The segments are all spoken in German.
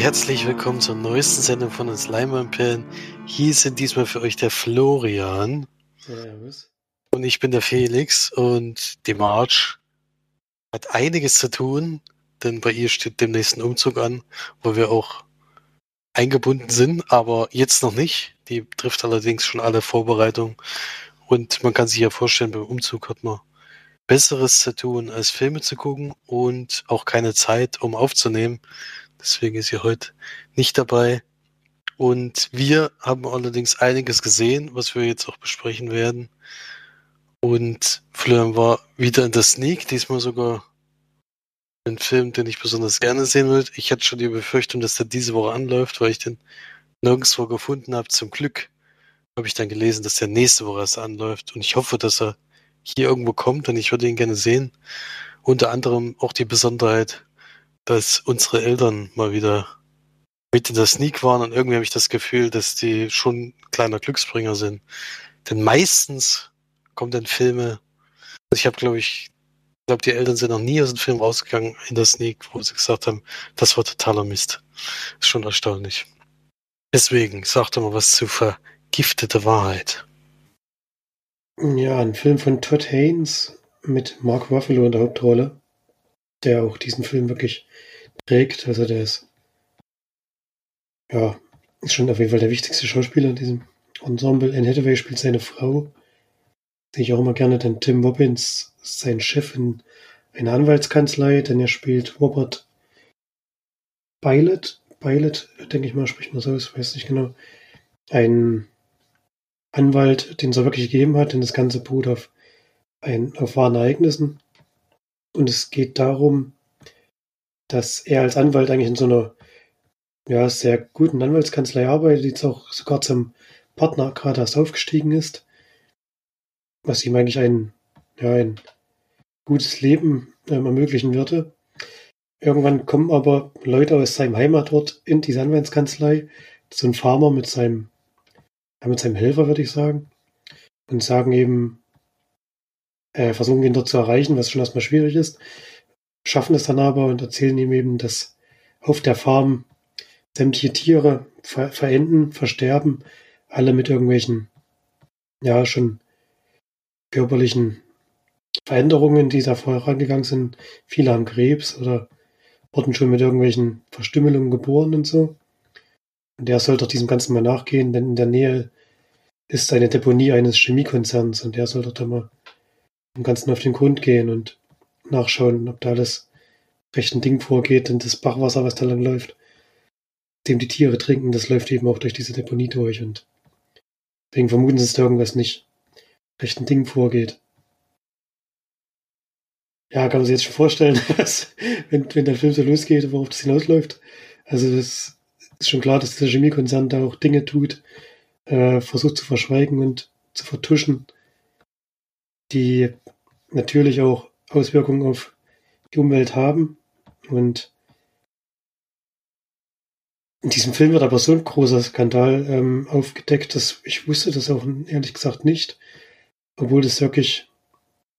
Herzlich willkommen zur neuesten Sendung von uns Leimanperlen. Hier sind diesmal für euch der Florian. Servus. Und ich bin der Felix und die March hat einiges zu tun, denn bei ihr steht demnächst ein Umzug an, wo wir auch eingebunden sind, aber jetzt noch nicht. Die trifft allerdings schon alle Vorbereitungen und man kann sich ja vorstellen, beim Umzug hat man Besseres zu tun, als Filme zu gucken und auch keine Zeit, um aufzunehmen. Deswegen ist sie heute nicht dabei. Und wir haben allerdings einiges gesehen, was wir jetzt auch besprechen werden. Und Florian war wieder in der Sneak, diesmal sogar ein Film, den ich besonders gerne sehen würde. Ich hatte schon die Befürchtung, dass der diese Woche anläuft, weil ich den nirgendwo gefunden habe. Zum Glück habe ich dann gelesen, dass der nächste Woche erst anläuft. Und ich hoffe, dass er hier irgendwo kommt und ich würde ihn gerne sehen. Unter anderem auch die Besonderheit, dass unsere Eltern mal wieder mit in der Sneak waren und irgendwie habe ich das Gefühl, dass die schon ein kleiner Glücksbringer sind. Denn meistens kommen dann Filme, also ich habe glaube ich, glaube die Eltern sind noch nie aus dem Film rausgegangen in der Sneak, wo sie gesagt haben, das war totaler Mist. Ist schon erstaunlich. Deswegen, sag doch mal was zu vergiftete Wahrheit. Ja, ein Film von Todd Haynes mit Mark Ruffalo in der Hauptrolle, der auch diesen Film wirklich trägt. Also der ist, ja, ist schon auf jeden Fall der wichtigste Schauspieler in diesem Ensemble. Anne Hathaway spielt seine Frau. Sehe ich auch immer gerne, denn Tim Robbins ist sein Chef in einer Anwaltskanzlei, denn er spielt Robert Bylot. Bylot, denke ich mal, spricht man so aus, weiß nicht genau. Ein Anwalt, den es auch wirklich gegeben hat, denn das Ganze beruht auf, ein, auf wahren Ereignissen. Und es geht darum, dass er als Anwalt eigentlich in so einer ja, sehr guten Anwaltskanzlei arbeitet, die jetzt auch sogar zum Partner gerade erst aufgestiegen ist, was ihm eigentlich ein, ja, ein gutes Leben ähm, ermöglichen würde. Irgendwann kommen aber Leute aus seinem Heimatort in diese Anwaltskanzlei, so ein Farmer mit seinem ja, mit seinem Helfer, würde ich sagen. Und sagen eben, äh, versuchen ihn dort zu erreichen, was schon erstmal schwierig ist. Schaffen es dann aber und erzählen ihm eben, dass auf der Farm sämtliche Tiere ver verenden, versterben, alle mit irgendwelchen, ja, schon körperlichen Veränderungen, die da vorher rangegangen sind. Viele haben Krebs oder wurden schon mit irgendwelchen Verstümmelungen geboren und so. Und der soll doch diesem Ganzen mal nachgehen, denn in der Nähe ist eine Deponie eines Chemiekonzerns und der soll doch da mal dem Ganzen auf den Grund gehen und nachschauen, ob da alles rechten Ding vorgeht, denn das Bachwasser, was da lang läuft, dem die Tiere trinken, das läuft eben auch durch diese Deponie durch und deswegen vermuten sie, dass da irgendwas nicht rechten Ding vorgeht. Ja, kann man sich jetzt schon vorstellen, dass, wenn, wenn der Film so losgeht, worauf das hinausläuft. Also das ist schon klar, dass dieser Chemiekonzern da auch Dinge tut, äh, versucht zu verschweigen und zu vertuschen, die natürlich auch Auswirkungen auf die Umwelt haben. Und in diesem Film wird aber so ein großer Skandal ähm, aufgedeckt, dass ich wusste das auch ehrlich gesagt nicht, obwohl das wirklich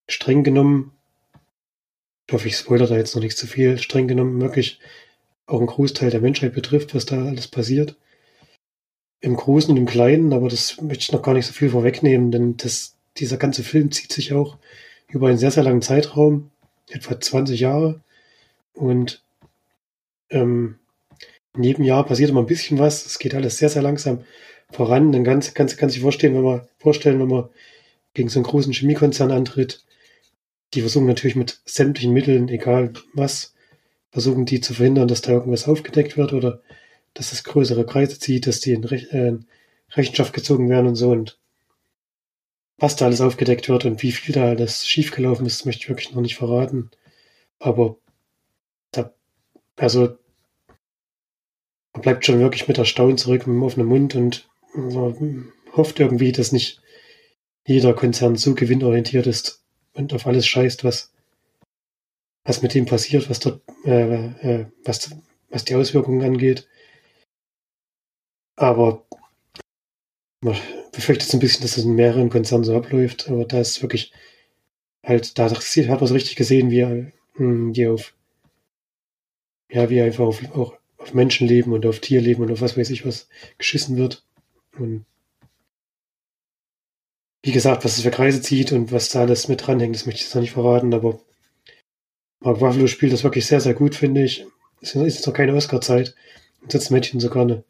streng genommen, ich hoffe, ich spoilere da jetzt noch nicht zu viel, streng genommen wirklich auch einen Großteil der Menschheit betrifft, was da alles passiert. Im Großen und im Kleinen, aber das möchte ich noch gar nicht so viel vorwegnehmen, denn das, dieser ganze Film zieht sich auch über einen sehr, sehr langen Zeitraum, etwa 20 Jahre. Und ähm, in jedem Jahr passiert immer ein bisschen was. Es geht alles sehr, sehr langsam voran. Dann ganz, ganz, kann sich vorstellen, wenn man vorstellen, wenn man gegen so einen großen Chemiekonzern antritt. Die versuchen natürlich mit sämtlichen Mitteln, egal was, versuchen die zu verhindern, dass da irgendwas aufgedeckt wird oder dass es größere Kreise zieht, dass die in, Rech äh, in Rechenschaft gezogen werden und so und was da alles aufgedeckt wird und wie viel da alles schiefgelaufen ist, möchte ich wirklich noch nicht verraten. Aber da, also man bleibt schon wirklich mit Erstaunen zurück mit dem offenen Mund und man hofft irgendwie, dass nicht jeder Konzern so gewinnorientiert ist und auf alles scheißt, was was mit dem passiert, was dort, äh, äh, was, was die Auswirkungen angeht. Aber man befürchtet so ein bisschen, dass es in mehreren Konzernen so abläuft, aber da ist wirklich halt, da hat man es richtig gesehen, wie er, hm, wie auf, ja, wie einfach auf, auch auf Menschenleben und auf Tierleben und auf was weiß ich was geschissen wird. Und wie gesagt, was es für Kreise zieht und was da alles mit dranhängt, das möchte ich jetzt noch nicht verraten, aber Mark Ruffalo spielt das wirklich sehr, sehr gut, finde ich. Es ist jetzt noch keine Oscar-Zeit. Und jetzt Mädchen sogar eine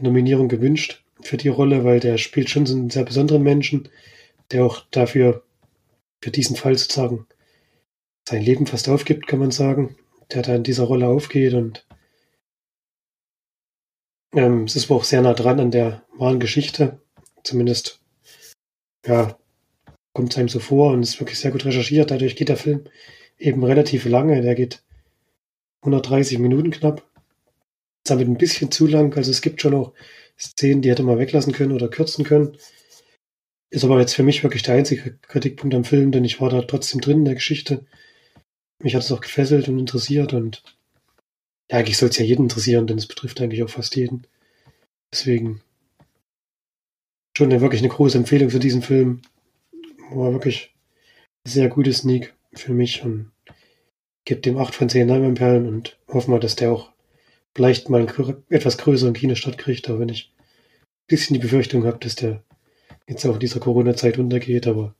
Nominierung gewünscht für die Rolle, weil der spielt schon so einen sehr besonderen Menschen, der auch dafür, für diesen Fall sozusagen, sein Leben fast aufgibt, kann man sagen, der da in dieser Rolle aufgeht und ähm, es ist auch sehr nah dran an der wahren Geschichte, zumindest, ja, kommt es einem so vor und ist wirklich sehr gut recherchiert. Dadurch geht der Film eben relativ lange, der geht 130 Minuten knapp. Ist damit ein bisschen zu lang, also es gibt schon auch Szenen, die hätte man weglassen können oder kürzen können. Ist aber jetzt für mich wirklich der einzige Kritikpunkt am Film, denn ich war da trotzdem drin in der Geschichte. Mich hat es auch gefesselt und interessiert und ja, eigentlich soll es ja jeden interessieren, denn es betrifft eigentlich auch fast jeden. Deswegen schon eine, wirklich eine große Empfehlung für diesen Film. War wirklich ein sehr gutes Sneak für mich und gibt dem 8 von 10 Leinwandperlen und hoffen wir, dass der auch vielleicht mal einen etwas größeren Kinostart kriegt, auch wenn ich ein bisschen die Befürchtung habe, dass der jetzt auch in dieser Corona-Zeit untergeht, aber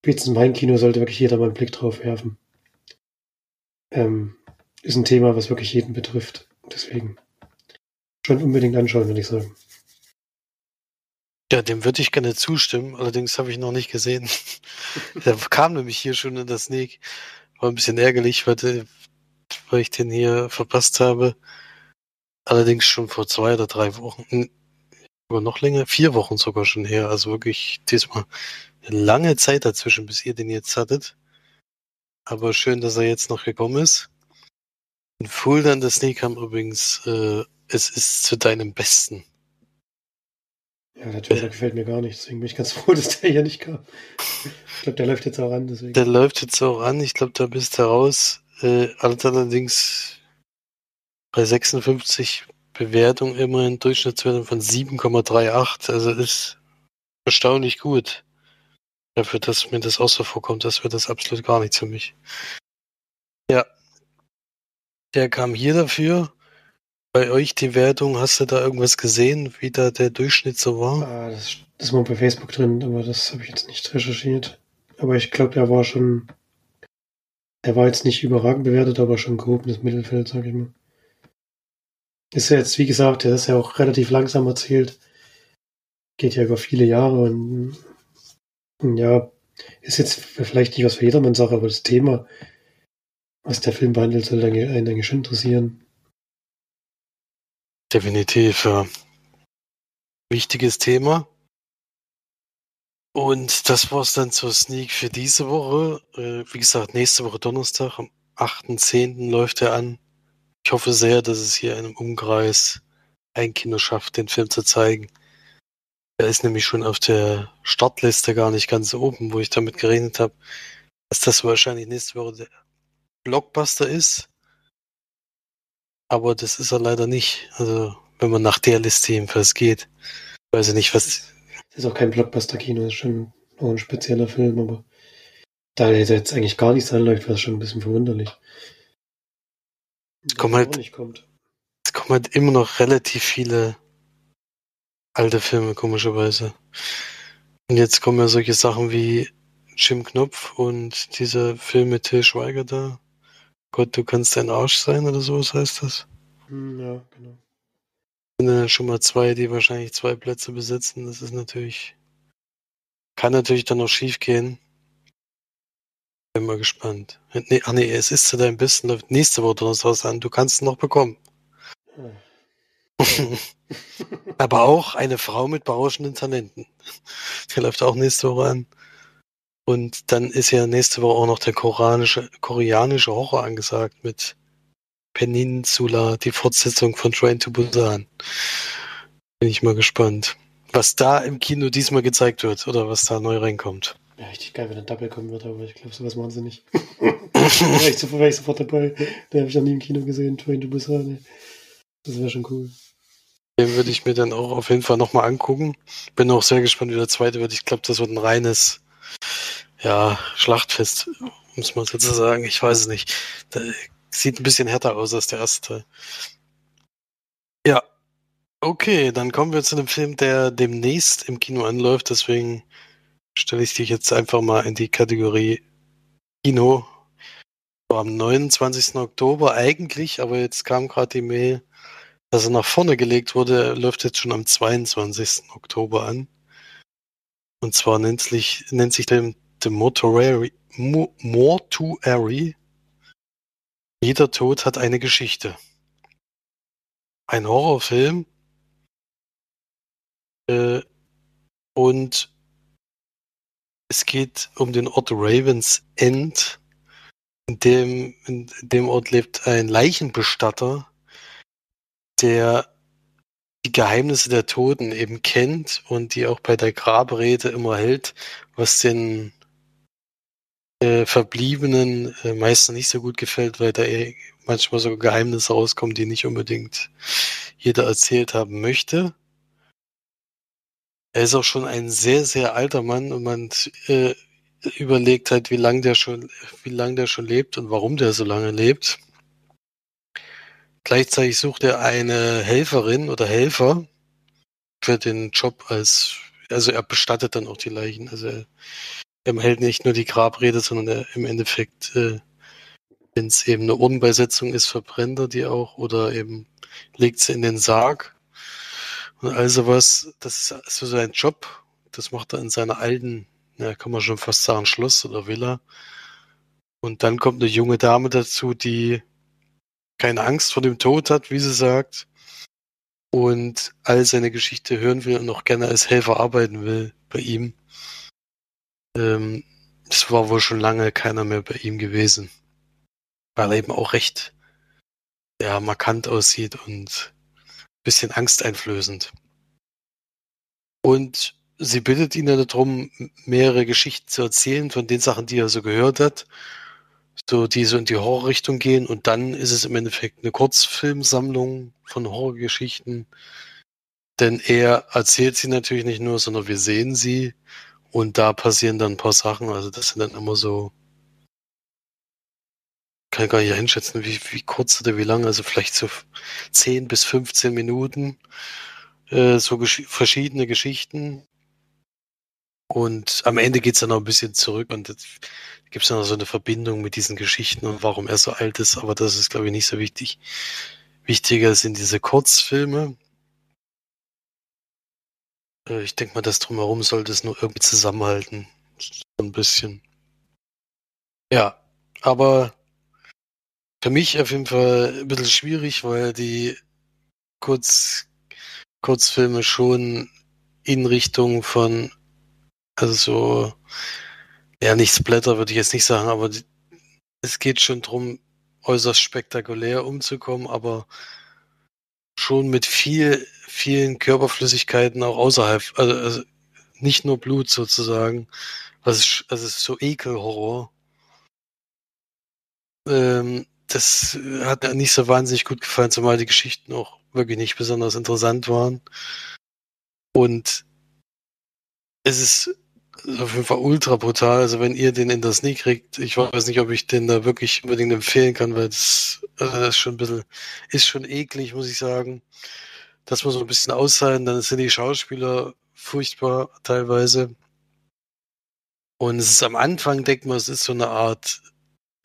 spätestens mein Kino sollte wirklich jeder mal einen Blick drauf werfen. Ähm, ist ein Thema, was wirklich jeden betrifft. Deswegen schon unbedingt anschauen, würde ich sagen. Ja, dem würde ich gerne zustimmen, allerdings habe ich noch nicht gesehen. Der kam nämlich hier schon in das Sneak. War ein bisschen ärgerlich, weil, weil ich den hier verpasst habe. Allerdings schon vor zwei oder drei Wochen. Oder noch länger, vier Wochen sogar schon her. Also wirklich diesmal eine lange Zeit dazwischen, bis ihr den jetzt hattet. Aber schön, dass er jetzt noch gekommen ist. In Fuldan das Sneak kam übrigens, äh, es ist zu deinem Besten. Ja, der Trailer gefällt mir gar nicht, deswegen bin ich ganz froh, dass der hier nicht kam. Ich glaube, der läuft jetzt auch an, deswegen. Der läuft jetzt auch an, ich glaube, da bist du raus. Äh, allerdings bei 56 Bewertungen immerhin Durchschnittswertung von 7,38. Also ist erstaunlich gut. Dafür, dass mir das auch so vorkommt, das wäre das absolut gar nichts für mich. Ja. Der kam hier dafür bei euch die Wertung, hast du da irgendwas gesehen, wie da der Durchschnitt so war? Ah, das, das war bei Facebook drin, aber das habe ich jetzt nicht recherchiert. Aber ich glaube, der war schon. Er war jetzt nicht überragend bewertet, aber schon gehobenes Mittelfeld, sag ich mal. Ist ja jetzt, wie gesagt, der ist ja auch relativ langsam erzählt. Geht ja über viele Jahre und ja, ist jetzt vielleicht nicht was für jedermann Sache, aber das Thema, was der Film behandelt, soll einen eigentlich schon interessieren. Definitiv, ja. Wichtiges Thema. Und das war's dann zur Sneak für diese Woche. Äh, wie gesagt, nächste Woche Donnerstag, am 8.10. läuft er an. Ich hoffe sehr, dass es hier in einem Umkreis ein Kino schafft, den Film zu zeigen. Er ist nämlich schon auf der Startliste gar nicht ganz oben, wo ich damit gerechnet habe, dass das wahrscheinlich nächste Woche der Blockbuster ist. Aber das ist er leider nicht. Also, wenn man nach der Liste jedenfalls geht. Weiß ich nicht, was. Ist auch kein Blockbuster-Kino, ist schon auch ein spezieller Film, aber da er jetzt eigentlich gar nichts anläuft, wäre es schon ein bisschen verwunderlich. Es kommen halt, es kommen halt immer noch relativ viele alte Filme, komischerweise. Und jetzt kommen ja solche Sachen wie Jim Knopf und dieser Film mit Till Schweiger da. Gott, du kannst dein Arsch sein oder sowas heißt das. Hm, ja, genau. Sind dann schon mal zwei, die wahrscheinlich zwei Plätze besitzen. Das ist natürlich. Kann natürlich dann noch schief gehen. Bin mal gespannt. Nee, ach nee, es ist zu deinem Besten, läuft nächste Woche Donnerstag an. Du kannst es noch bekommen. Hm. Aber auch eine Frau mit berauschenden Talenten. Der läuft auch nächste Woche an. Und dann ist ja nächste Woche auch noch der koreanische, koreanische Horror angesagt mit Peninsula, die Fortsetzung von Train to Busan. Bin ich mal gespannt, was da im Kino diesmal gezeigt wird oder was da neu reinkommt. Ja, richtig geil, wenn ein Double kommen wird, aber ich glaube, sowas machen sie nicht. da wäre ich, wär ich sofort dabei. Den habe ich noch nie im Kino gesehen, Train to Busan. Das wäre schon cool. Den würde ich mir dann auch auf jeden Fall nochmal angucken. Bin auch sehr gespannt, wie der zweite wird. Ich glaube, das wird ein reines ja, Schlachtfest, um es mal so zu sagen. Ich weiß es nicht. Da, sieht ein bisschen härter aus als der erste Teil. Ja. Okay, dann kommen wir zu einem Film, der demnächst im Kino anläuft. Deswegen stelle ich dich jetzt einfach mal in die Kategorie Kino. Am 29. Oktober eigentlich, aber jetzt kam gerade die Mail, dass er nach vorne gelegt wurde. Läuft jetzt schon am 22. Oktober an. Und zwar nennt sich, nennt sich der The Mortuary, Mortuary. Jeder Tod hat eine Geschichte. Ein Horrorfilm. Äh, und es geht um den Ort Ravens End. In dem, in dem Ort lebt ein Leichenbestatter, der die Geheimnisse der Toten eben kennt und die auch bei der Grabrede immer hält, was den äh, Verbliebenen äh, meistens nicht so gut gefällt, weil da eh manchmal so Geheimnisse rauskommen, die nicht unbedingt jeder erzählt haben möchte. Er ist auch schon ein sehr, sehr alter Mann und man äh, überlegt halt, wie lange der schon, wie lange der schon lebt und warum der so lange lebt. Gleichzeitig sucht er eine Helferin oder Helfer für den Job als, also er bestattet dann auch die Leichen. Also er, er hält nicht nur die Grabrede, sondern er, im Endeffekt, äh, wenn es eben eine Urnenbeisetzung ist, verbrennt er die auch oder eben legt sie in den Sarg. Und also was, das ist so sein Job. Das macht er in seiner alten, ja, kann man schon fast sagen, Schloss oder Villa. Und dann kommt eine junge Dame dazu, die keine Angst vor dem Tod hat, wie sie sagt, und all seine Geschichte hören will und auch gerne als Helfer arbeiten will bei ihm. Ähm, es war wohl schon lange keiner mehr bei ihm gewesen, weil er eben auch recht ja, markant aussieht und ein bisschen angsteinflößend. Und sie bittet ihn dann darum, mehrere Geschichten zu erzählen von den Sachen, die er so gehört hat so die so in die Horrorrichtung gehen und dann ist es im Endeffekt eine Kurzfilmsammlung von Horrorgeschichten. Denn er erzählt sie natürlich nicht nur, sondern wir sehen sie und da passieren dann ein paar Sachen. Also das sind dann immer so, kann ich gar nicht einschätzen, wie, wie kurz oder wie lang, also vielleicht so 10 bis 15 Minuten, äh, so gesch verschiedene Geschichten. Und am Ende geht's dann noch ein bisschen zurück und gibt es ja noch so eine Verbindung mit diesen Geschichten und warum er so alt ist, aber das ist, glaube ich, nicht so wichtig. Wichtiger sind diese Kurzfilme. Äh, ich denke mal, das drumherum sollte es nur irgendwie zusammenhalten. So ein bisschen. Ja, aber für mich auf jeden Fall ein bisschen schwierig, weil die Kurz, Kurzfilme schon in Richtung von, also so ja, nicht Splatter würde ich jetzt nicht sagen, aber es geht schon darum, äußerst spektakulär umzukommen, aber schon mit viel, vielen Körperflüssigkeiten auch außerhalb, also, also nicht nur Blut sozusagen. Was ist, also ist so Ekelhorror. Ähm, das hat mir nicht so wahnsinnig gut gefallen, zumal die Geschichten auch wirklich nicht besonders interessant waren. Und es ist auf jeden Fall ultra brutal. Also wenn ihr den in das nie kriegt, ich weiß nicht, ob ich den da wirklich unbedingt empfehlen kann, weil das, also das ist schon ein bisschen, ist schon eklig, muss ich sagen. Das muss so ein bisschen aushalten. Dann sind die Schauspieler furchtbar teilweise. Und es ist am Anfang, denkt man, es ist so eine Art,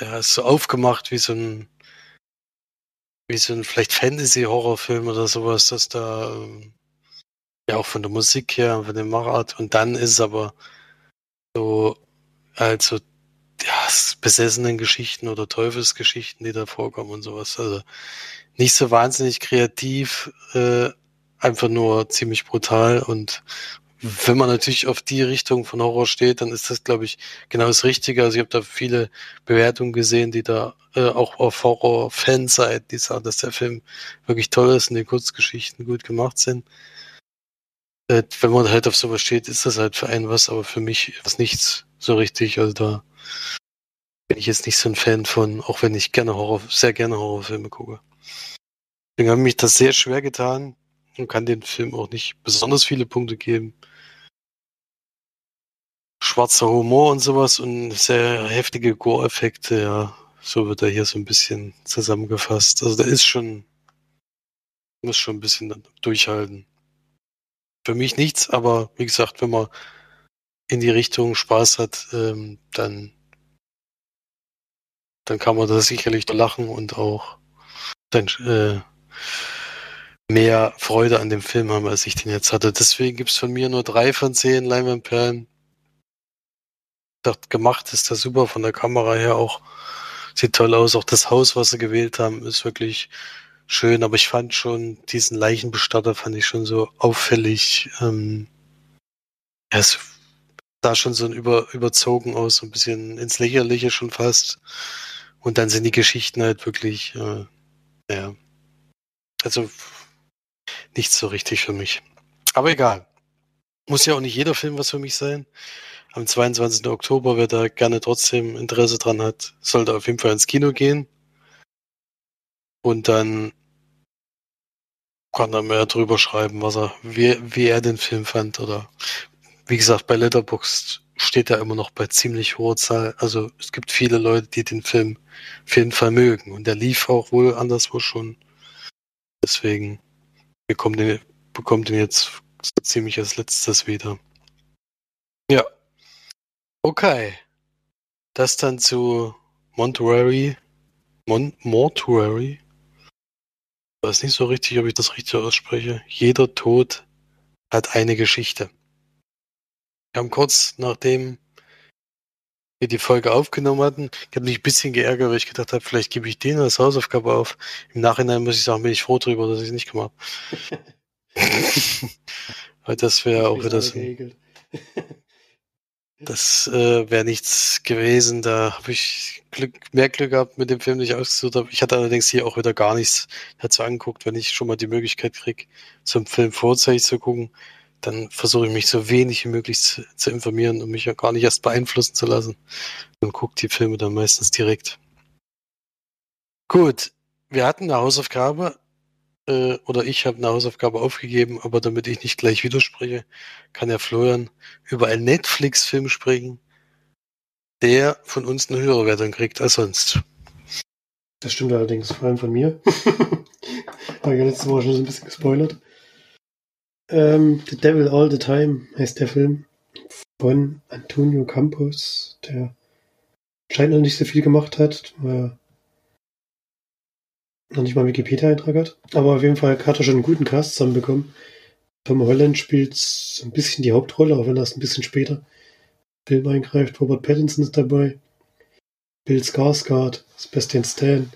ja, ist so aufgemacht wie so ein, wie so ein vielleicht Fantasy-Horrorfilm oder sowas, dass da, ähm, ja, auch von der Musik her, von dem Machart. Und dann ist es aber so, also, ja, besessenen Geschichten oder Teufelsgeschichten, die da vorkommen und sowas. Also nicht so wahnsinnig kreativ, äh, einfach nur ziemlich brutal und wenn man natürlich auf die Richtung von Horror steht, dann ist das, glaube ich, genau das Richtige. Also ich habe da viele Bewertungen gesehen, die da äh, auch auf Horror-Fanseite, die sagen, dass der Film wirklich toll ist und die Kurzgeschichten gut gemacht sind. Äh, wenn man halt auf sowas steht, ist das halt für einen was, aber für mich ist nichts so richtig. Also da bin ich jetzt nicht so ein Fan von, auch wenn ich gerne Horror, sehr gerne Horrorfilme gucke. Deswegen habe ich mich das sehr schwer getan und kann dem Film auch nicht besonders viele Punkte geben. Schwarzer Humor und sowas und sehr heftige Gore-Effekte, ja, So wird er hier so ein bisschen zusammengefasst. Also da ist schon, muss schon ein bisschen durchhalten. Für mich nichts, aber wie gesagt, wenn man in die Richtung Spaß hat, ähm, dann, dann kann man da sicherlich lachen und auch dann, äh, mehr Freude an dem Film haben, als ich den jetzt hatte. Deswegen gibt es von mir nur drei von zehn Leinwandperlen. Gemacht ist das super von der Kamera her auch. Sieht toll aus. Auch das Haus, was sie gewählt haben, ist wirklich schön. Aber ich fand schon diesen Leichenbestatter fand ich schon so auffällig. Ähm, ja, es sah schon so ein über, überzogen aus, so ein bisschen ins Lächerliche schon fast. Und dann sind die Geschichten halt wirklich, äh, ja, also nicht so richtig für mich. Aber egal. Muss ja auch nicht jeder Film was für mich sein. Am 22. Oktober, wer da gerne trotzdem Interesse dran hat, sollte auf jeden Fall ins Kino gehen. Und dann kann er mehr drüber schreiben, was er, wie, wie er den Film fand. Oder wie gesagt, bei Letterboxd steht er immer noch bei ziemlich hoher Zahl. Also es gibt viele Leute, die den Film auf jeden Fall mögen. Und der lief auch wohl anderswo schon. Deswegen bekommt den, bekommt den jetzt ziemlich als letztes wieder. Ja. Okay. Das dann zu Monterey. Mon Mortuary. Ich weiß nicht so richtig, ob ich das richtig ausspreche. Jeder Tod hat eine Geschichte. Wir haben kurz nachdem wir die Folge aufgenommen hatten, ich habe mich ein bisschen geärgert, weil ich gedacht habe, vielleicht gebe ich den als Hausaufgabe auf. Im Nachhinein muss ich sagen, bin ich froh darüber, dass ich es nicht gemacht habe. weil das wäre auch wieder so. Das äh, wäre nichts gewesen. Da habe ich Glück, mehr Glück gehabt mit dem Film, den ich ausgesucht habe. Ich hatte allerdings hier auch wieder gar nichts dazu angeguckt, wenn ich schon mal die Möglichkeit kriege, zum Film vorzeitig zu gucken dann versuche ich mich so wenig wie möglich zu, zu, informieren und mich ja gar nicht erst beeinflussen zu lassen. Und gucke die Filme dann meistens direkt. Gut, wir hatten eine Hausaufgabe, äh, oder ich habe eine Hausaufgabe aufgegeben, aber damit ich nicht gleich widerspreche, kann der Florian über einen Netflix-Film sprechen, der von uns eine höhere Wertung kriegt als sonst. Das stimmt allerdings, vor allem von mir. Habe ich ja letzte Woche schon so ein bisschen gespoilert. Ähm, the Devil All the Time heißt der Film von Antonio Campos, der scheint noch nicht so viel gemacht hat, weil er noch nicht mal Wikipedia-Eintrag hat. Aber auf jeden Fall hat er schon einen guten Cast zusammenbekommen. Tom Holland spielt so ein bisschen die Hauptrolle, auch wenn er es ein bisschen später Film eingreift. Robert Pattinson ist dabei. Bill Skarsgård, Sebastian Stan,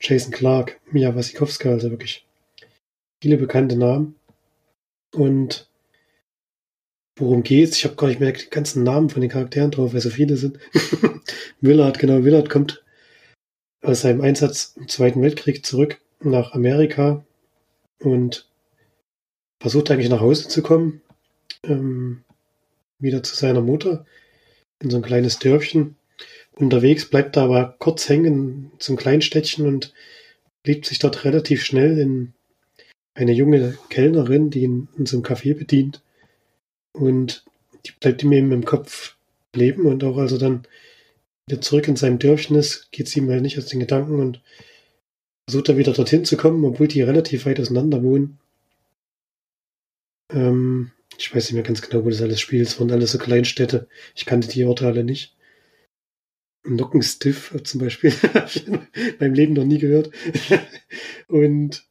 Jason Clark, Mia Wasikowska, also wirklich viele bekannte Namen. Und worum geht's? Ich habe gar nicht mehr die ganzen Namen von den Charakteren drauf, weil so viele sind. Willard, genau, Willard kommt aus seinem Einsatz im Zweiten Weltkrieg zurück nach Amerika und versucht eigentlich nach Hause zu kommen, ähm, wieder zu seiner Mutter in so ein kleines Dörfchen. Unterwegs bleibt er aber kurz hängen einem Kleinstädtchen und lebt sich dort relativ schnell in eine junge Kellnerin, die in einem Café bedient. Und die bleibt ihm eben im Kopf leben und auch als er dann wieder zurück in seinem Dörfchen ist, geht es ihm halt nicht aus den Gedanken und versucht er wieder dorthin zu kommen, obwohl die relativ weit auseinander wohnen. Ähm, ich weiß nicht mehr ganz genau, wo das alles spielt. Es waren alles so Kleinstädte. Ich kannte die Orte alle nicht. Nockenstiff zum Beispiel. habe ich in meinem Leben noch nie gehört. und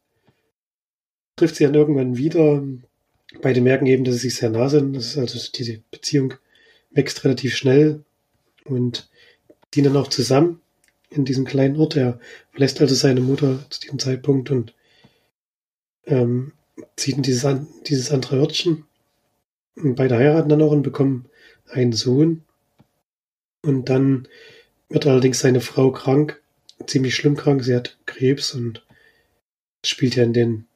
trifft sie dann irgendwann wieder. Beide merken eben, dass sie sich sehr nah sind. Das ist also diese Beziehung wächst relativ schnell und die dann auch zusammen in diesem kleinen Ort. Er verlässt also seine Mutter zu diesem Zeitpunkt und ähm, zieht in dieses, dieses andere Örtchen. Und beide heiraten dann auch und bekommen einen Sohn. Und dann wird allerdings seine Frau krank, ziemlich schlimm krank. Sie hat Krebs und spielt ja in den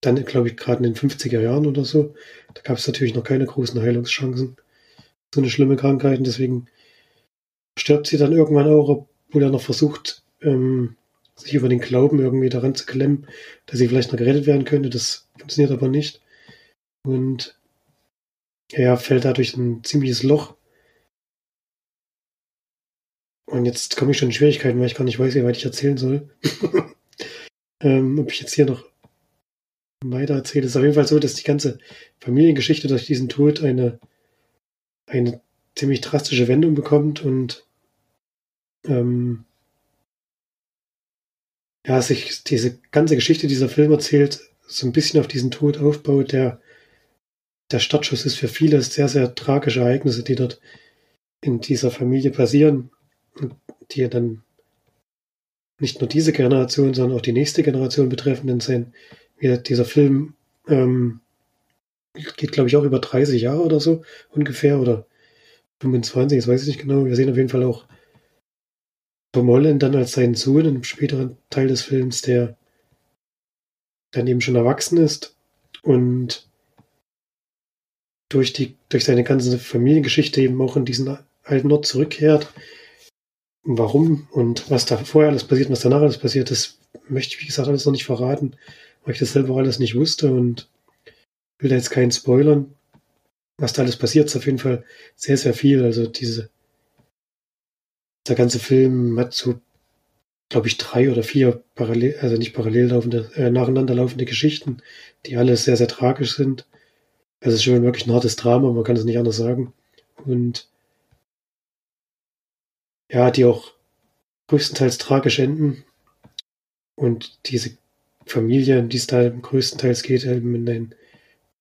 dann, glaube ich, gerade in den 50er Jahren oder so, da gab es natürlich noch keine großen Heilungschancen. So eine schlimme Krankheit. Und deswegen stirbt sie dann irgendwann auch, obwohl er noch versucht, ähm, sich über den Glauben irgendwie daran zu klemmen, dass sie vielleicht noch gerettet werden könnte. Das funktioniert aber nicht. Und er fällt dadurch ein ziemliches Loch. Und jetzt komme ich schon in Schwierigkeiten, weil ich gar nicht weiß, wie weit ich erzählen soll. ähm, ob ich jetzt hier noch weiter erzähle. Es ist auf jeden Fall so, dass die ganze Familiengeschichte durch diesen Tod eine, eine ziemlich drastische Wendung bekommt und ähm, ja, sich diese ganze Geschichte dieser Film erzählt, so ein bisschen auf diesen Tod aufbaut, der der Startschuss ist für viele sehr, sehr tragische Ereignisse, die dort in dieser Familie passieren und die ja dann nicht nur diese Generation, sondern auch die nächste Generation betreffen. Denn sein, wie dieser Film ähm, geht, glaube ich, auch über 30 Jahre oder so ungefähr oder 25, das weiß ich nicht genau. Wir sehen auf jeden Fall auch Tom Holland dann als seinen Sohn im späteren Teil des Films, der dann eben schon erwachsen ist und durch die, durch seine ganze Familiengeschichte eben auch in diesen alten Ort zurückkehrt. Warum und was da vorher alles passiert und was danach alles passiert, das möchte ich, wie gesagt, alles noch nicht verraten, weil ich das selber alles nicht wusste und will da jetzt keinen spoilern. Was da alles passiert, ist auf jeden Fall sehr, sehr viel. Also diese, der ganze Film hat so, glaube ich, drei oder vier parallel, also nicht parallel laufende, äh, nacheinander laufende Geschichten, die alle sehr, sehr tragisch sind. Es ist schon wirklich ein hartes Drama, man kann es nicht anders sagen. Und ja, die auch größtenteils tragisch enden. Und diese Familie, die es da größtenteils geht, eben in ein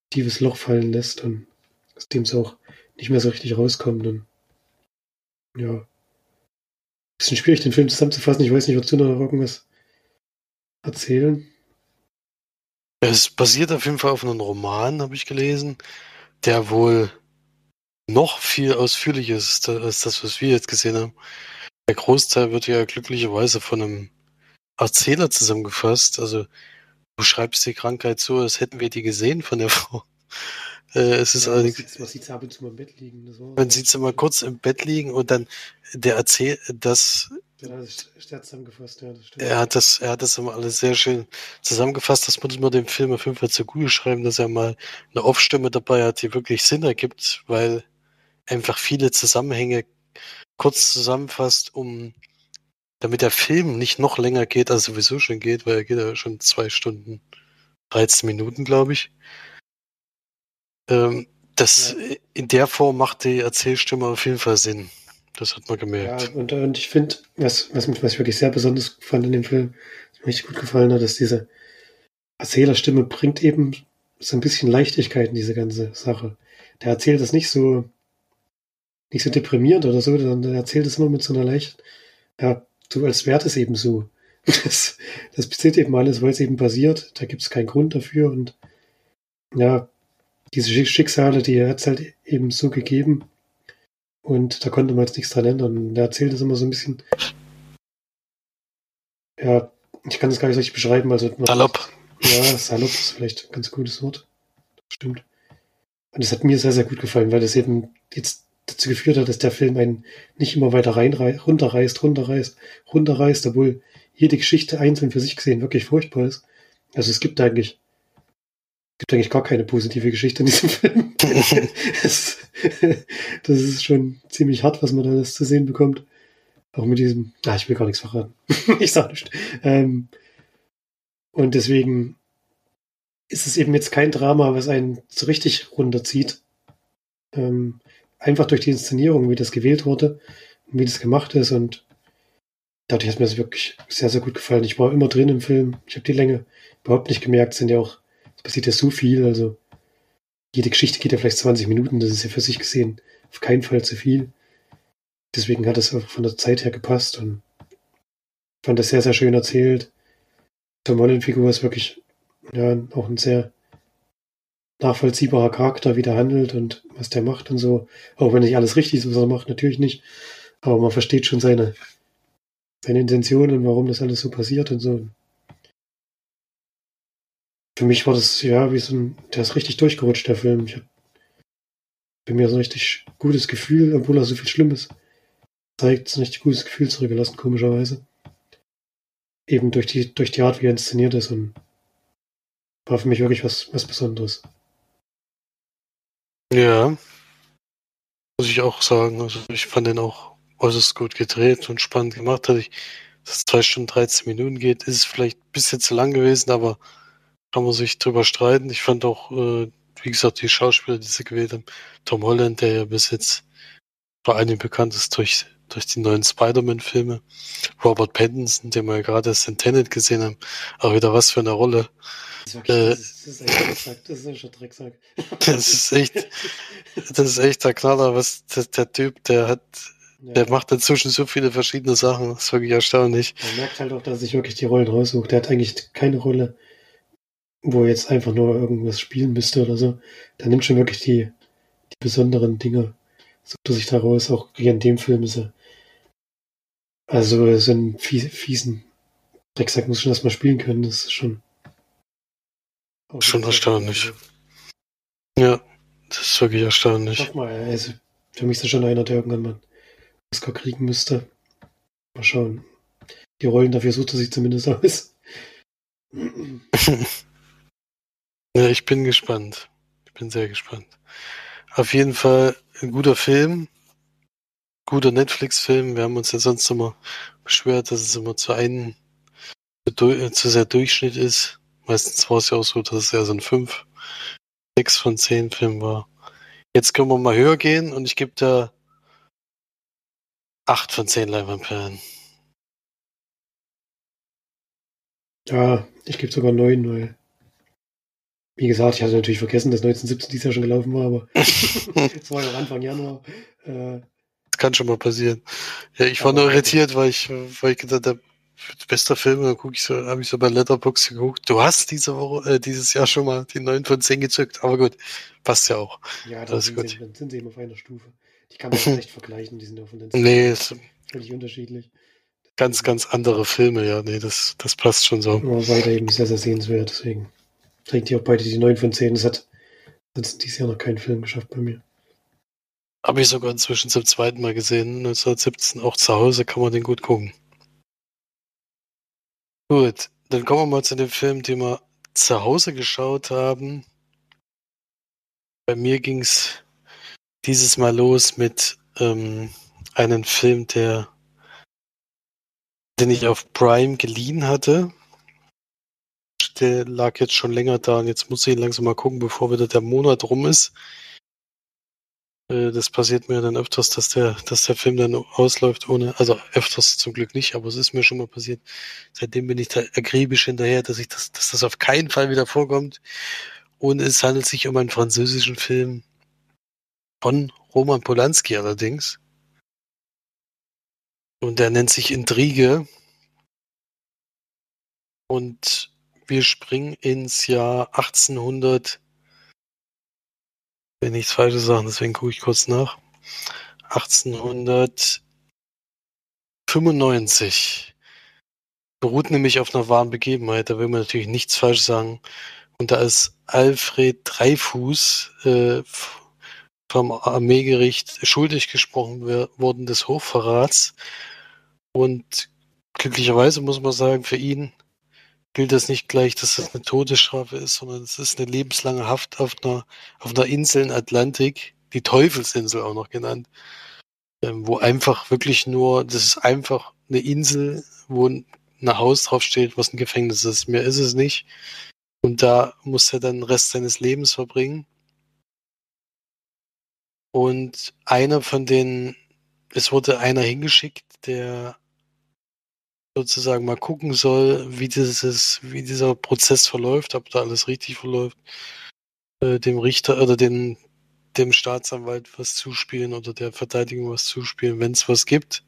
tiefes Loch fallen lässt und aus dem es auch nicht mehr so richtig rauskommt. Und ja, bisschen schwierig, den Film zusammenzufassen. Ich weiß nicht, wozu noch irgendwas erzählen? Es basiert auf jeden Fall auf einem Roman, habe ich gelesen, der wohl noch viel ausführlicher ist als das, was wir jetzt gesehen haben. Der Großteil wird ja glücklicherweise von einem Erzähler zusammengefasst. Also du schreibst die Krankheit so, als hätten wir die gesehen von der Frau. Äh, es ist ja. Man sieht sie ab und zu mal im Bett liegen. Man sieht sie mal kurz im Bett liegen und dann der erzählt, dass Genau, das ist zusammengefasst, ja, das stimmt. Er hat das, er hat das immer alles sehr schön zusammengefasst. Das muss man dem Film auf jeden Fall zugute schreiben, dass er mal eine Off-Stimme dabei hat, die wirklich Sinn ergibt, weil einfach viele Zusammenhänge kurz zusammenfasst, um damit der Film nicht noch länger geht, als sowieso schon geht, weil er geht ja schon zwei Stunden 13 Minuten, glaube ich. Ähm, das ja. in der Form macht die Erzählstimme auf jeden Fall Sinn. Das hat man gemerkt. Ja, und, und ich finde, was, was, was ich wirklich sehr besonders fand in dem Film, was mir richtig gut gefallen hat, dass diese Erzählerstimme bringt eben so ein bisschen Leichtigkeit in diese ganze Sache. Der erzählt das nicht so, nicht so deprimierend oder so, sondern der erzählt es immer mit so einer leicht, ja, so als wäre es eben so. Das, das passiert eben alles, weil es eben passiert. Da gibt es keinen Grund dafür und ja, diese Schicksale, die hat es halt eben so gegeben. Und da konnte man jetzt nichts dran ändern. Er erzählt es immer so ein bisschen. Ja, ich kann das gar nicht richtig beschreiben. Also, salopp. Ja, salopp ist vielleicht ein ganz gutes Wort. Das stimmt. Und das hat mir sehr, sehr gut gefallen, weil das eben jetzt dazu geführt hat, dass der Film einen nicht immer weiter rein, runterreißt, runterreißt, runterreißt, obwohl jede Geschichte einzeln für sich gesehen wirklich furchtbar ist. Also es gibt eigentlich gibt eigentlich gar keine positive Geschichte in diesem Film. das, das, ist schon ziemlich hart, was man da alles zu sehen bekommt. Auch mit diesem, ah, ich will gar nichts verraten. ich sag nicht. Ähm, und deswegen ist es eben jetzt kein Drama, was einen so richtig runterzieht. Ähm, einfach durch die Inszenierung, wie das gewählt wurde und wie das gemacht ist. Und dadurch hat mir das wirklich sehr, sehr gut gefallen. Ich war immer drin im Film. Ich habe die Länge überhaupt nicht gemerkt. Sind ja auch es passiert ja so viel, also jede Geschichte geht ja vielleicht 20 Minuten, das ist ja für sich gesehen auf keinen Fall zu viel. Deswegen hat es von der Zeit her gepasst und fand das sehr, sehr schön erzählt. Tom Holland-Figur ist wirklich ja, auch ein sehr nachvollziehbarer Charakter, wie der handelt und was der macht und so. Auch wenn nicht alles richtig ist, was er macht, natürlich nicht. Aber man versteht schon seine, seine Intentionen, warum das alles so passiert und so für mich war das ja wie so ein, der ist richtig durchgerutscht, der Film. Ich habe mir so ein richtig gutes Gefühl, obwohl er so viel Schlimmes zeigt, so ein richtig gutes Gefühl zurückgelassen, komischerweise. Eben durch die, durch die Art, wie er inszeniert ist und war für mich wirklich was, was Besonderes. Ja. Muss ich auch sagen. Also ich fand den auch äußerst gut gedreht und spannend gemacht. Dass es zwei Stunden 13 Minuten geht, ist vielleicht ein bisschen zu lang gewesen, aber kann man sich drüber streiten. Ich fand auch, äh, wie gesagt, die Schauspieler, die sie gewählt haben, Tom Holland, der ja bis jetzt vor allem bekannt ist durch, durch die neuen Spider-Man-Filme, Robert Pattinson, den wir ja gerade erst in Tenet gesehen haben, auch wieder was für eine Rolle. Das ist, wirklich, äh, das ist, das ist echt Drecksack. Das ist echt ein Drecksack. Das ist echt, das ist echt der Knaller, was der, der Typ, der hat, ja. der macht inzwischen so viele verschiedene Sachen. Das ist wirklich erstaunlich. Man merkt halt auch, dass sich wirklich die Rollen raussucht. Der hat eigentlich keine Rolle, wo er jetzt einfach nur irgendwas spielen müsste oder so. Der nimmt schon wirklich die, die besonderen Dinge, sucht er sich daraus. Auch in dem Film ist er. Also so einen fiesen Drecksack muss schon erstmal spielen können. Das ist schon. Schon erstaunlich. Ja, das ist wirklich erstaunlich. Sag mal, also für mich ist das schon einer, der irgendwann mal Oscar kriegen müsste. Mal schauen. Die Rollen dafür sucht er sich zumindest aus. ja, ich bin gespannt. Ich bin sehr gespannt. Auf jeden Fall ein guter Film. Guter Netflix-Film. Wir haben uns ja sonst immer beschwert, dass es immer zu einem zu sehr Durchschnitt ist. Meistens war es ja auch so, dass es ja so ein 5, 6 von 10 Film war. Jetzt können wir mal höher gehen und ich gebe da 8 von 10 Leinwandperlen. Ja, ich gebe sogar 9, weil, wie gesagt, ich hatte natürlich vergessen, dass 1917 dieses Jahr schon gelaufen war, aber es war ja Anfang Januar. Äh, das kann schon mal passieren. Ja, ich war nur irritiert, weil ich, weil ich gedacht habe, bester Film, dann gucke ich so, habe ich so bei Letterbox geguckt. Du hast diese Woche, äh, dieses Jahr schon mal die 9 von 10 gezückt, aber gut, passt ja auch. Ja, das ist gut. Sie, dann sind sie eben auf einer Stufe. Die kann man nicht vergleichen, die sind ja von den Nee, ist völlig unterschiedlich. Ganz, ganz andere Filme, ja, nee, das, das passt schon so. Aber weiter eben sehr, sehr sehenswert, deswegen trägt die auch beide die 9 von 10. Das hat, hat dieses Jahr noch keinen Film geschafft bei mir. Habe ich sogar inzwischen zum zweiten Mal gesehen, 1917, auch zu Hause kann man den gut gucken. Gut, dann kommen wir mal zu dem Film, den wir zu Hause geschaut haben. Bei mir ging es dieses Mal los mit ähm, einem Film, der, den ich auf Prime geliehen hatte. Der lag jetzt schon länger da und jetzt muss ich langsam mal gucken, bevor wieder der Monat rum ist. Äh, das passiert mir dann öfters, dass der, dass der Film dann ausläuft ohne, also öfters zum Glück nicht, aber es ist mir schon mal passiert. Seitdem bin ich da akribisch hinterher, dass ich das, dass das auf keinen Fall wieder vorkommt. Und es handelt sich um einen französischen Film von Roman Polanski allerdings. Und der nennt sich Intrige. Und wir springen ins Jahr 1800 will nichts Falsches sagen, deswegen gucke ich kurz nach. 1895 beruht nämlich auf einer wahren Begebenheit. Da will man natürlich nichts falsch sagen. Und da ist Alfred Dreifuß äh, vom Armeegericht schuldig gesprochen worden des Hochverrats. Und glücklicherweise muss man sagen, für ihn gilt das nicht gleich, dass das eine Todesstrafe ist, sondern es ist eine lebenslange Haft auf einer, auf einer Insel in Atlantik, die Teufelsinsel auch noch genannt, ähm, wo einfach wirklich nur, das ist einfach eine Insel, wo ein Haus draufsteht, was ein Gefängnis ist. Mehr ist es nicht. Und da muss er dann den Rest seines Lebens verbringen. Und einer von den, es wurde einer hingeschickt, der sozusagen mal gucken soll, wie dieses, wie dieser Prozess verläuft, ob da alles richtig verläuft, äh, dem Richter oder den, dem Staatsanwalt was zuspielen oder der Verteidigung was zuspielen, wenn es was gibt.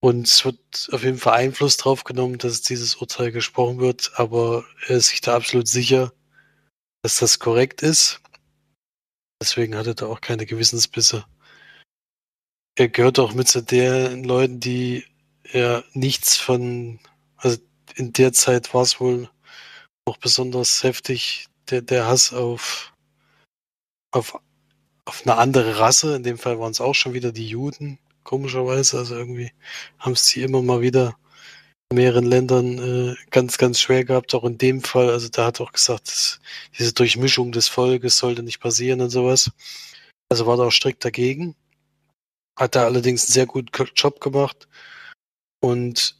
Und es wird auf jeden Fall Einfluss drauf genommen, dass dieses Urteil gesprochen wird, aber er ist sich da absolut sicher, dass das korrekt ist. Deswegen hat er da auch keine Gewissensbisse. Er gehört auch mit zu den Leuten, die ja nichts von, also in der Zeit war es wohl noch besonders heftig, der, der Hass auf, auf, auf eine andere Rasse. In dem Fall waren es auch schon wieder die Juden, komischerweise. Also irgendwie haben es sie immer mal wieder in mehreren Ländern äh, ganz, ganz schwer gehabt. Auch in dem Fall, also da hat auch gesagt, dass diese Durchmischung des Volkes sollte nicht passieren und sowas. Also war da auch strikt dagegen. hat da allerdings einen sehr guten Job gemacht und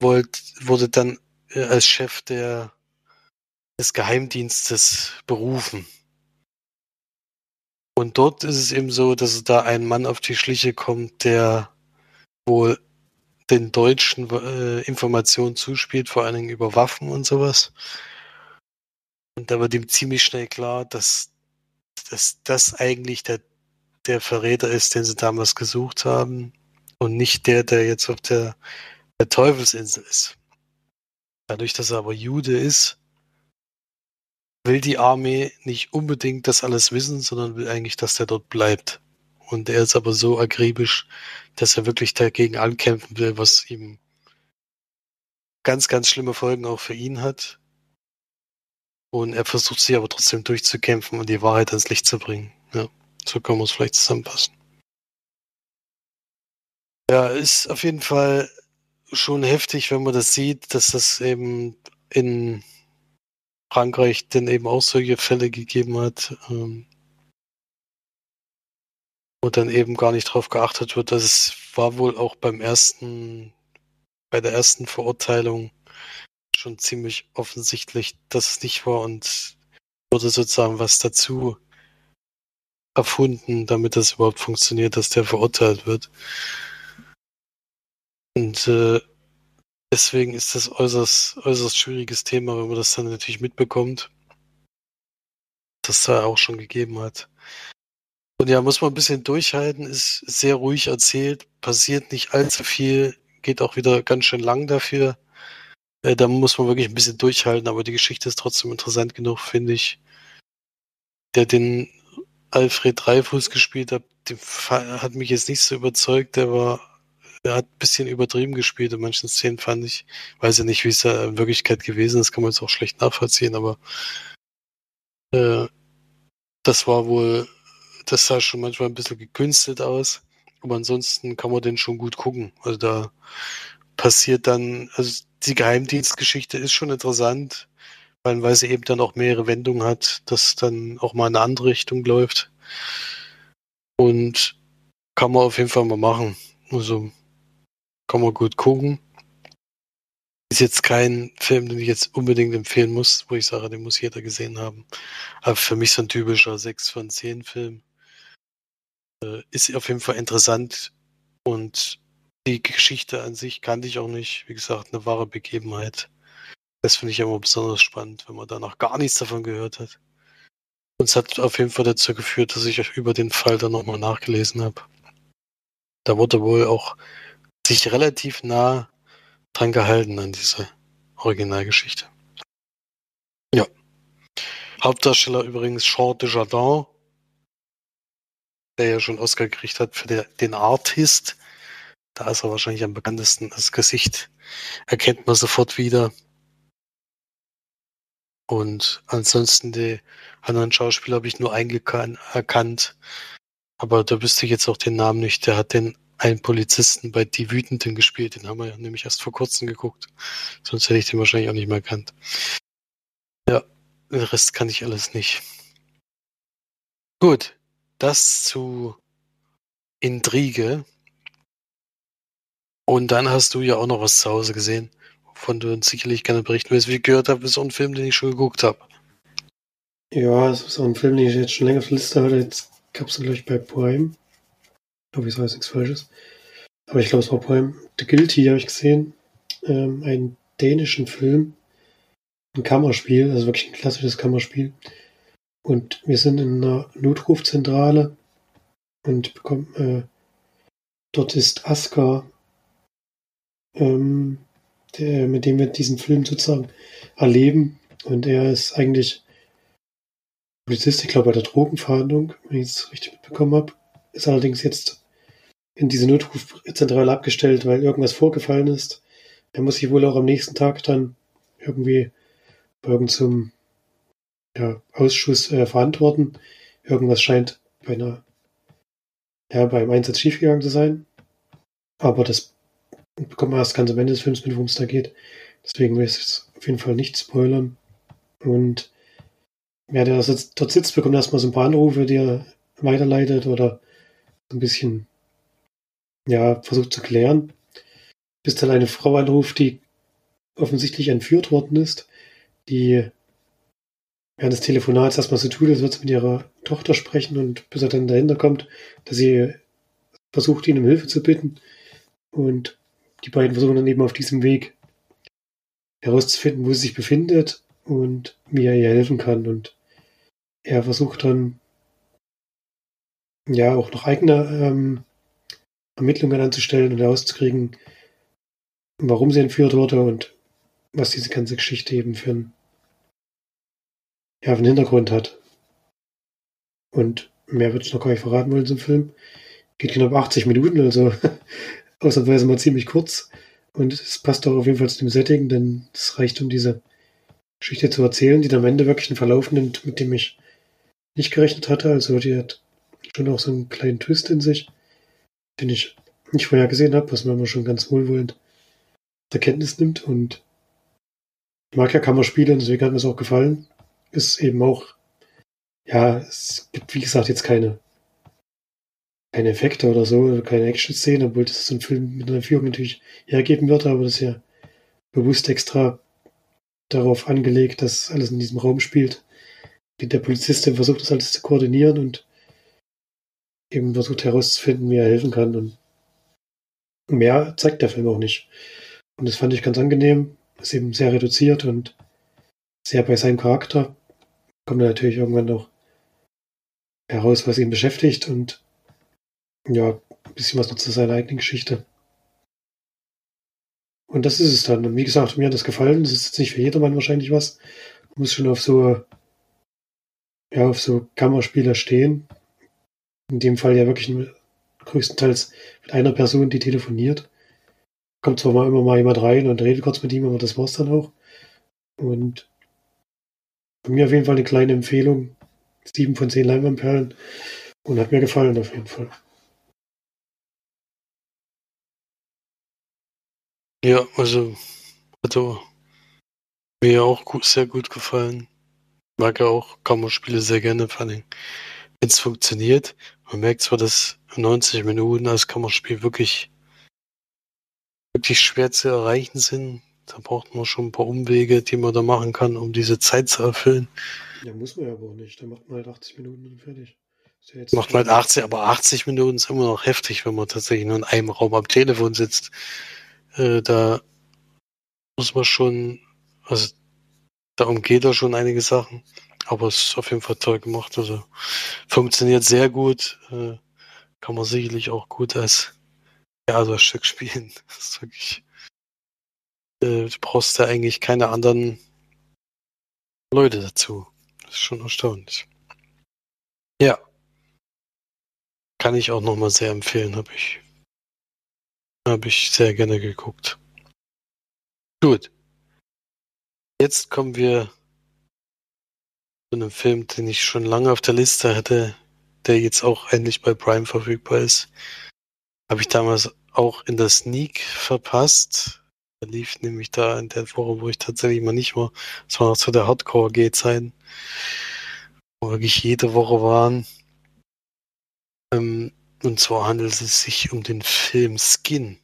wollt, wurde dann äh, als Chef der, des Geheimdienstes berufen. Und dort ist es eben so, dass da ein Mann auf die Schliche kommt, der wohl den Deutschen äh, Informationen zuspielt, vor allen Dingen über Waffen und sowas. Und da wird ihm ziemlich schnell klar, dass, dass das eigentlich der, der Verräter ist, den sie damals gesucht haben und nicht der, der jetzt auf der, der Teufelsinsel ist. Dadurch, dass er aber Jude ist, will die Armee nicht unbedingt das alles wissen, sondern will eigentlich, dass der dort bleibt. Und er ist aber so akribisch, dass er wirklich dagegen ankämpfen will, was ihm ganz, ganz schlimme Folgen auch für ihn hat. Und er versucht sich aber trotzdem durchzukämpfen und die Wahrheit ans Licht zu bringen. Ja, so kann man es vielleicht zusammenfassen. Ja, ist auf jeden Fall schon heftig, wenn man das sieht, dass das eben in Frankreich denn eben auch solche Fälle gegeben hat. Ähm, und dann eben gar nicht darauf geachtet wird, dass es war wohl auch beim ersten, bei der ersten Verurteilung schon ziemlich offensichtlich, dass es nicht war und wurde sozusagen was dazu erfunden, damit das überhaupt funktioniert, dass der verurteilt wird. Und äh, deswegen ist das äußerst, äußerst schwieriges Thema, wenn man das dann natürlich mitbekommt, dass da auch schon gegeben hat. Und ja, muss man ein bisschen durchhalten, ist sehr ruhig erzählt, passiert nicht allzu viel, geht auch wieder ganz schön lang dafür. Äh, da muss man wirklich ein bisschen durchhalten, aber die Geschichte ist trotzdem interessant genug, finde ich. Der den Alfred Dreifuß gespielt hat, hat mich jetzt nicht so überzeugt. Der war, der hat ein bisschen übertrieben gespielt in manchen Szenen, fand ich. Weiß ja nicht, wie es da in Wirklichkeit gewesen ist, kann man jetzt auch schlecht nachvollziehen, aber äh, das war wohl das sah schon manchmal ein bisschen gekünstelt aus. Aber ansonsten kann man den schon gut gucken. Also da passiert dann, also die Geheimdienstgeschichte ist schon interessant, weil, weil sie eben dann auch mehrere Wendungen hat, dass dann auch mal in eine andere Richtung läuft. Und kann man auf jeden Fall mal machen. Also kann man gut gucken. Ist jetzt kein Film, den ich jetzt unbedingt empfehlen muss, wo ich sage, den muss jeder gesehen haben. Aber für mich so ein typischer 6 von 10 Film. Äh, ist auf jeden Fall interessant und die Geschichte an sich kannte ich auch nicht. Wie gesagt, eine wahre Begebenheit. Das finde ich immer besonders spannend, wenn man da noch gar nichts davon gehört hat. Und es hat auf jeden Fall dazu geführt, dass ich über den Fall dann nochmal nachgelesen habe. Da wurde wohl auch sich relativ nah dran gehalten an diese Originalgeschichte. Ja. Hauptdarsteller übrigens Jean Desjardins, der ja schon Oscar gekriegt hat für der, den Artist. Da ist er wahrscheinlich am bekanntesten. Das Gesicht erkennt man sofort wieder. Und ansonsten die anderen Schauspieler habe ich nur erkannt. Aber da wüsste ich jetzt auch den Namen nicht. Der hat den einen Polizisten bei Die Wütenden gespielt. Den haben wir nämlich erst vor kurzem geguckt. Sonst hätte ich den wahrscheinlich auch nicht mehr erkannt. Ja, den Rest kann ich alles nicht. Gut, das zu Intrige. Und dann hast du ja auch noch was zu Hause gesehen, wovon du uns sicherlich gerne berichten willst. Wie ich gehört habe, ist so ein Film, den ich schon geguckt habe. Ja, es ist auch ein Film, den ich jetzt schon länger auf der Liste hatte. Jetzt gab es gleich bei Prime. Ich glaube, ich sage jetzt nichts Falsches. Aber ich glaube, es war Prime. The Guilty habe ich gesehen. Ähm, einen dänischen Film. Ein Kammerspiel, also wirklich ein klassisches Kammerspiel. Und wir sind in einer Notrufzentrale und bekommen, äh, dort ist Aska, ähm, der, mit dem wir diesen Film sozusagen erleben. Und er ist eigentlich Polizist, ich glaube, bei der Drogenverhandlung, wenn ich es richtig mitbekommen habe. Ist allerdings jetzt in diese Notrufzentrale abgestellt, weil irgendwas vorgefallen ist. Er muss sich wohl auch am nächsten Tag dann irgendwie bei irgendeinem ja, Ausschuss äh, verantworten. Irgendwas scheint bei einer, ja, beim Einsatz schiefgegangen zu sein. Aber das bekommt man erst ganz am Ende des Films mit, worum es da geht. Deswegen will ich es auf jeden Fall nicht spoilern. Und wer der dort sitzt, bekommt erstmal so ein paar Anrufe, die er weiterleitet oder so ein bisschen ja, versucht zu klären, bis dann eine Frau anruft, die offensichtlich entführt worden ist, die während des Telefonats erstmal so tut, als würde sie mit ihrer Tochter sprechen und bis er dann dahinter kommt, dass sie versucht, ihn um Hilfe zu bitten. Und die beiden versuchen dann eben auf diesem Weg herauszufinden, wo sie sich befindet und wie er ihr helfen kann. Und er versucht dann ja auch noch eigene ähm, Ermittlungen anzustellen und herauszukriegen, warum sie entführt wurde und was diese ganze Geschichte eben für einen, ja, für einen Hintergrund hat. Und mehr würde ich noch gar nicht verraten wollen zum Film. Geht knapp 80 Minuten, also ausnahmsweise mal ziemlich kurz. Und es passt auch auf jeden Fall zu dem Setting, denn es reicht, um diese Geschichte zu erzählen, die dann am Ende wirklich einen Verlauf nimmt, mit dem ich nicht gerechnet hatte. Also die hat schon auch so einen kleinen Twist in sich, den ich nicht vorher gesehen habe, was man immer schon ganz wohlwollend zur Kenntnis nimmt. Und ich mag ja Kammerspiele, deswegen hat mir es auch gefallen. Ist eben auch, ja, es gibt wie gesagt jetzt keine keine Effekte oder so, keine Action-Szene, obwohl das so ein Film mit einer Führung natürlich hergeben würde, aber das ist ja bewusst extra darauf angelegt, dass alles in diesem Raum spielt. Der Polizist versucht das alles zu koordinieren und eben versucht herauszufinden, wie er helfen kann. Und mehr zeigt der Film auch nicht. Und das fand ich ganz angenehm. Ist eben sehr reduziert und sehr bei seinem Charakter. Kommt natürlich irgendwann noch heraus, was ihn beschäftigt und ja, ein bisschen was noch zu seiner eigenen Geschichte. Und das ist es dann. Und wie gesagt, mir hat das gefallen. Das ist jetzt nicht für jedermann wahrscheinlich was. Muss schon auf so, ja, auf so Kammerspieler stehen. In dem Fall ja wirklich größtenteils mit einer Person, die telefoniert. Kommt zwar mal immer mal jemand rein und redet kurz mit ihm, aber das war's dann auch. Und bei mir auf jeden Fall eine kleine Empfehlung. Sieben von zehn Leinwandperlen. Und hat mir gefallen auf jeden Fall. Ja, also hat mir auch gut, sehr gut gefallen. Mag ja auch Kammerspiele sehr gerne, vor allem wenn es funktioniert. Man merkt zwar, dass 90 Minuten als Kammerspiel wirklich, wirklich schwer zu erreichen sind. Da braucht man schon ein paar Umwege, die man da machen kann, um diese Zeit zu erfüllen. Ja, muss man ja aber auch nicht. Da macht man halt 80 Minuten und fertig. Ja macht man halt 80, aber 80 Minuten ist immer noch heftig, wenn man tatsächlich nur in einem Raum am Telefon sitzt. Äh, da muss man schon, also da umgeht er schon einige Sachen, aber es ist auf jeden Fall toll gemacht. Also funktioniert sehr gut, äh, kann man sicherlich auch gut als Theaterstück spielen. Das ist wirklich, äh, du brauchst ja eigentlich keine anderen Leute dazu. Das ist schon erstaunlich. Ja. Kann ich auch nochmal sehr empfehlen, habe ich habe ich sehr gerne geguckt. Gut. Jetzt kommen wir zu einem Film, den ich schon lange auf der Liste hatte, der jetzt auch endlich bei Prime verfügbar ist. Habe ich damals auch in der Sneak verpasst. Der lief nämlich da in der Woche, wo ich tatsächlich mal nicht war. Das war noch zu der Hardcore-G-Zeiten, wo wirklich jede Woche waren. Ähm, und zwar handelt es sich um den Film Skin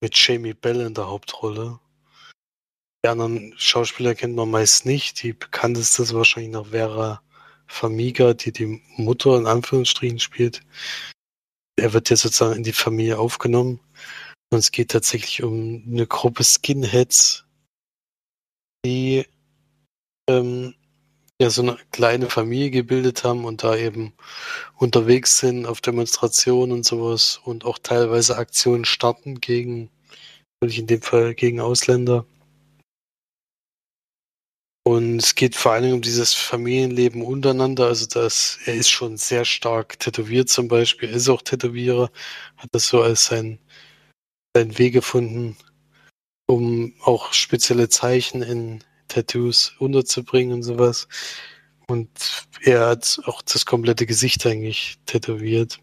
mit Jamie Bell in der Hauptrolle. Die anderen Schauspieler kennt man meist nicht. Die bekannteste ist wahrscheinlich noch Vera Famiga, die die Mutter in Anführungsstrichen spielt. Er wird jetzt sozusagen in die Familie aufgenommen. Und es geht tatsächlich um eine Gruppe Skinheads, die ähm, ja so eine kleine Familie gebildet haben und da eben unterwegs sind auf Demonstrationen und sowas und auch teilweise Aktionen starten gegen, in dem Fall gegen Ausländer. Und es geht vor allem um dieses Familienleben untereinander. Also das, er ist schon sehr stark tätowiert zum Beispiel, er ist auch Tätowierer, hat das so als sein, sein Weg gefunden, um auch spezielle Zeichen in Tattoos unterzubringen und sowas. Und er hat auch das komplette Gesicht eigentlich tätowiert,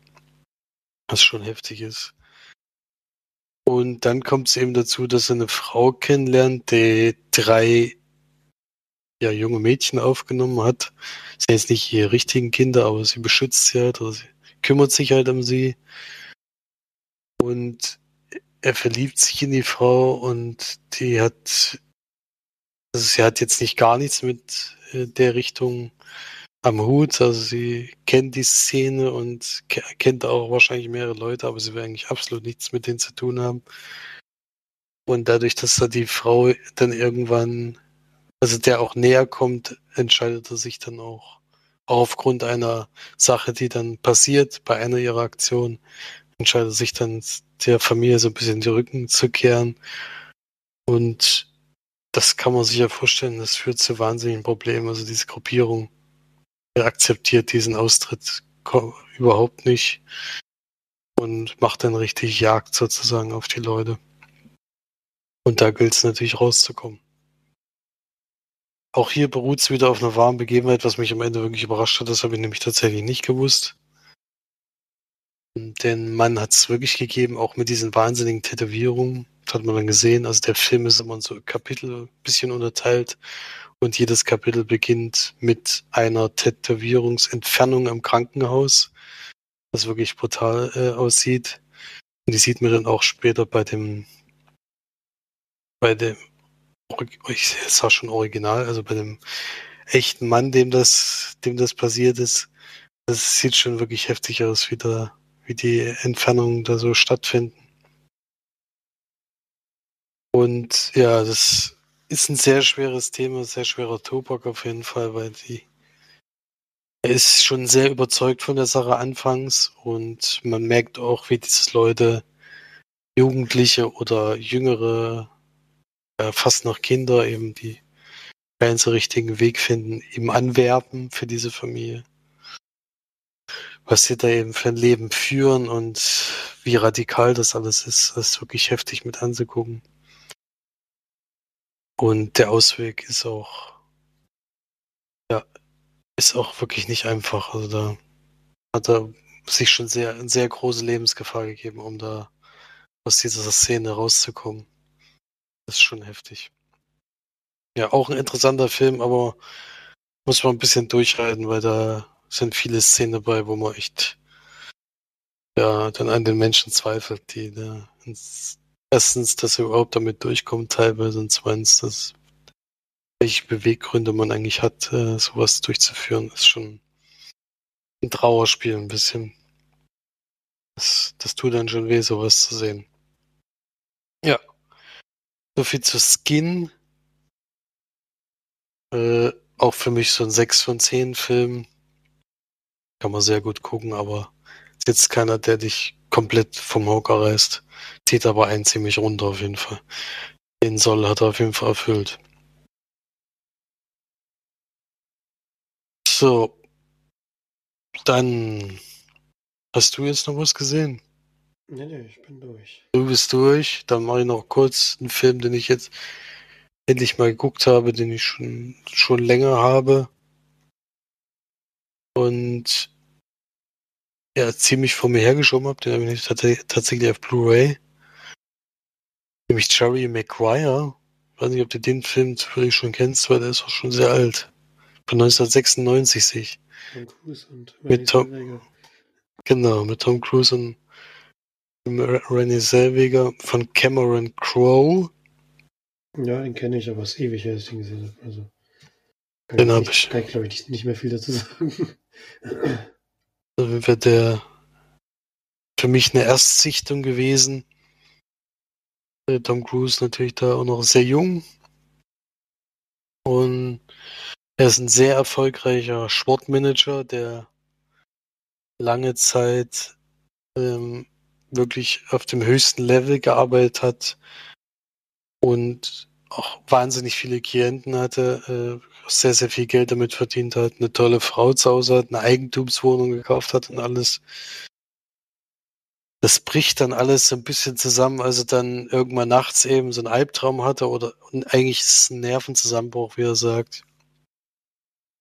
was schon heftig ist. Und dann kommt es eben dazu, dass er eine Frau kennenlernt, die drei ja, junge Mädchen aufgenommen hat. Sie sind jetzt nicht ihre richtigen Kinder, aber sie beschützt sie halt, oder sie kümmert sich halt um sie. Und er verliebt sich in die Frau und die hat, also sie hat jetzt nicht gar nichts mit äh, der Richtung am Hut. Also sie kennt die Szene und kennt auch wahrscheinlich mehrere Leute, aber sie will eigentlich absolut nichts mit denen zu tun haben. Und dadurch, dass da die Frau dann irgendwann, also der auch näher kommt, entscheidet er sich dann auch, aufgrund einer Sache, die dann passiert bei einer ihrer Aktionen, entscheidet sich dann der Familie so ein bisschen die Rücken zu kehren. Und das kann man sich ja vorstellen, das führt zu wahnsinnigen Problemen. Also diese Gruppierung akzeptiert diesen Austritt überhaupt nicht und macht dann richtig Jagd sozusagen auf die Leute. Und da gilt es natürlich rauszukommen. Auch hier beruht es wieder auf einer warmen Begebenheit, was mich am Ende wirklich überrascht hat. Das habe ich nämlich tatsächlich nicht gewusst. Denn man hat es wirklich gegeben, auch mit diesen wahnsinnigen Tätowierungen. Das hat man dann gesehen. Also der Film ist immer so Kapitel ein bisschen unterteilt. Und jedes Kapitel beginnt mit einer Tätowierungsentfernung im Krankenhaus, was wirklich brutal äh, aussieht. Und die sieht man dann auch später bei dem, bei dem, ich sag schon original, also bei dem echten Mann, dem das, dem das passiert ist. Das sieht schon wirklich heftig aus, wie da wie die Entfernungen da so stattfinden. Und ja, das ist ein sehr schweres Thema, sehr schwerer Tobak auf jeden Fall, weil die er ist schon sehr überzeugt von der Sache anfangs und man merkt auch, wie diese Leute, Jugendliche oder jüngere, fast noch Kinder eben, die keinen so richtigen Weg finden, ihm anwerben für diese Familie was sie da eben für ein Leben führen und wie radikal das alles ist, das ist wirklich heftig mit anzugucken. Und der Ausweg ist auch, ja, ist auch wirklich nicht einfach. Also da hat er sich schon sehr, sehr große Lebensgefahr gegeben, um da aus dieser Szene rauszukommen. Das ist schon heftig. Ja, auch ein interessanter Film, aber muss man ein bisschen durchhalten, weil da sind viele Szenen dabei, wo man echt ja dann an den Menschen zweifelt, die da erstens, dass er überhaupt damit durchkommt, teilweise und zweitens, dass welche Beweggründe man eigentlich hat, äh, sowas durchzuführen, ist schon ein Trauerspiel ein bisschen. Das, das tut dann schon weh, sowas zu sehen. Ja. So viel zu Skin. Äh, auch für mich so ein 6 von 10 Film. Kann man sehr gut gucken, aber ist jetzt keiner, der dich komplett vom Hocker reißt. Zieht aber einen ziemlich runter auf jeden Fall. Den Soll hat er auf jeden Fall erfüllt. So. Dann hast du jetzt noch was gesehen? Nee, nee, ich bin durch. Du bist durch. Dann mache ich noch kurz einen Film, den ich jetzt endlich mal geguckt habe, den ich schon, schon länger habe und ja, ziemlich vor mir hergeschoben habe. Den habe ich tatsächlich auf Blu-ray. Nämlich Jerry Maguire. Ich weiß nicht, ob du den Film zufällig schon kennst, weil der ist auch schon sehr alt. Von 1996 sich. Tom Cruise und mit Tom, Genau, mit Tom Cruise und Renée Zellweger von Cameron Crowe. Ja, den kenne ich, aber es ist ewig her, dass ich den gesehen habe. Also, den habe ich. Kann ich, glaube ich, nicht mehr viel dazu sagen. Also wäre der für mich eine Erstsichtung gewesen. Tom Cruise natürlich da auch noch sehr jung. Und er ist ein sehr erfolgreicher Sportmanager, der lange Zeit ähm, wirklich auf dem höchsten Level gearbeitet hat und auch wahnsinnig viele Klienten hatte, äh, sehr, sehr viel Geld damit verdient hat, eine tolle Frau zu Hause hat, eine Eigentumswohnung gekauft hat und alles. Das bricht dann alles so ein bisschen zusammen, also dann irgendwann nachts eben so einen Albtraum hatte oder eigentlich ist es ein Nervenzusammenbruch, wie er sagt.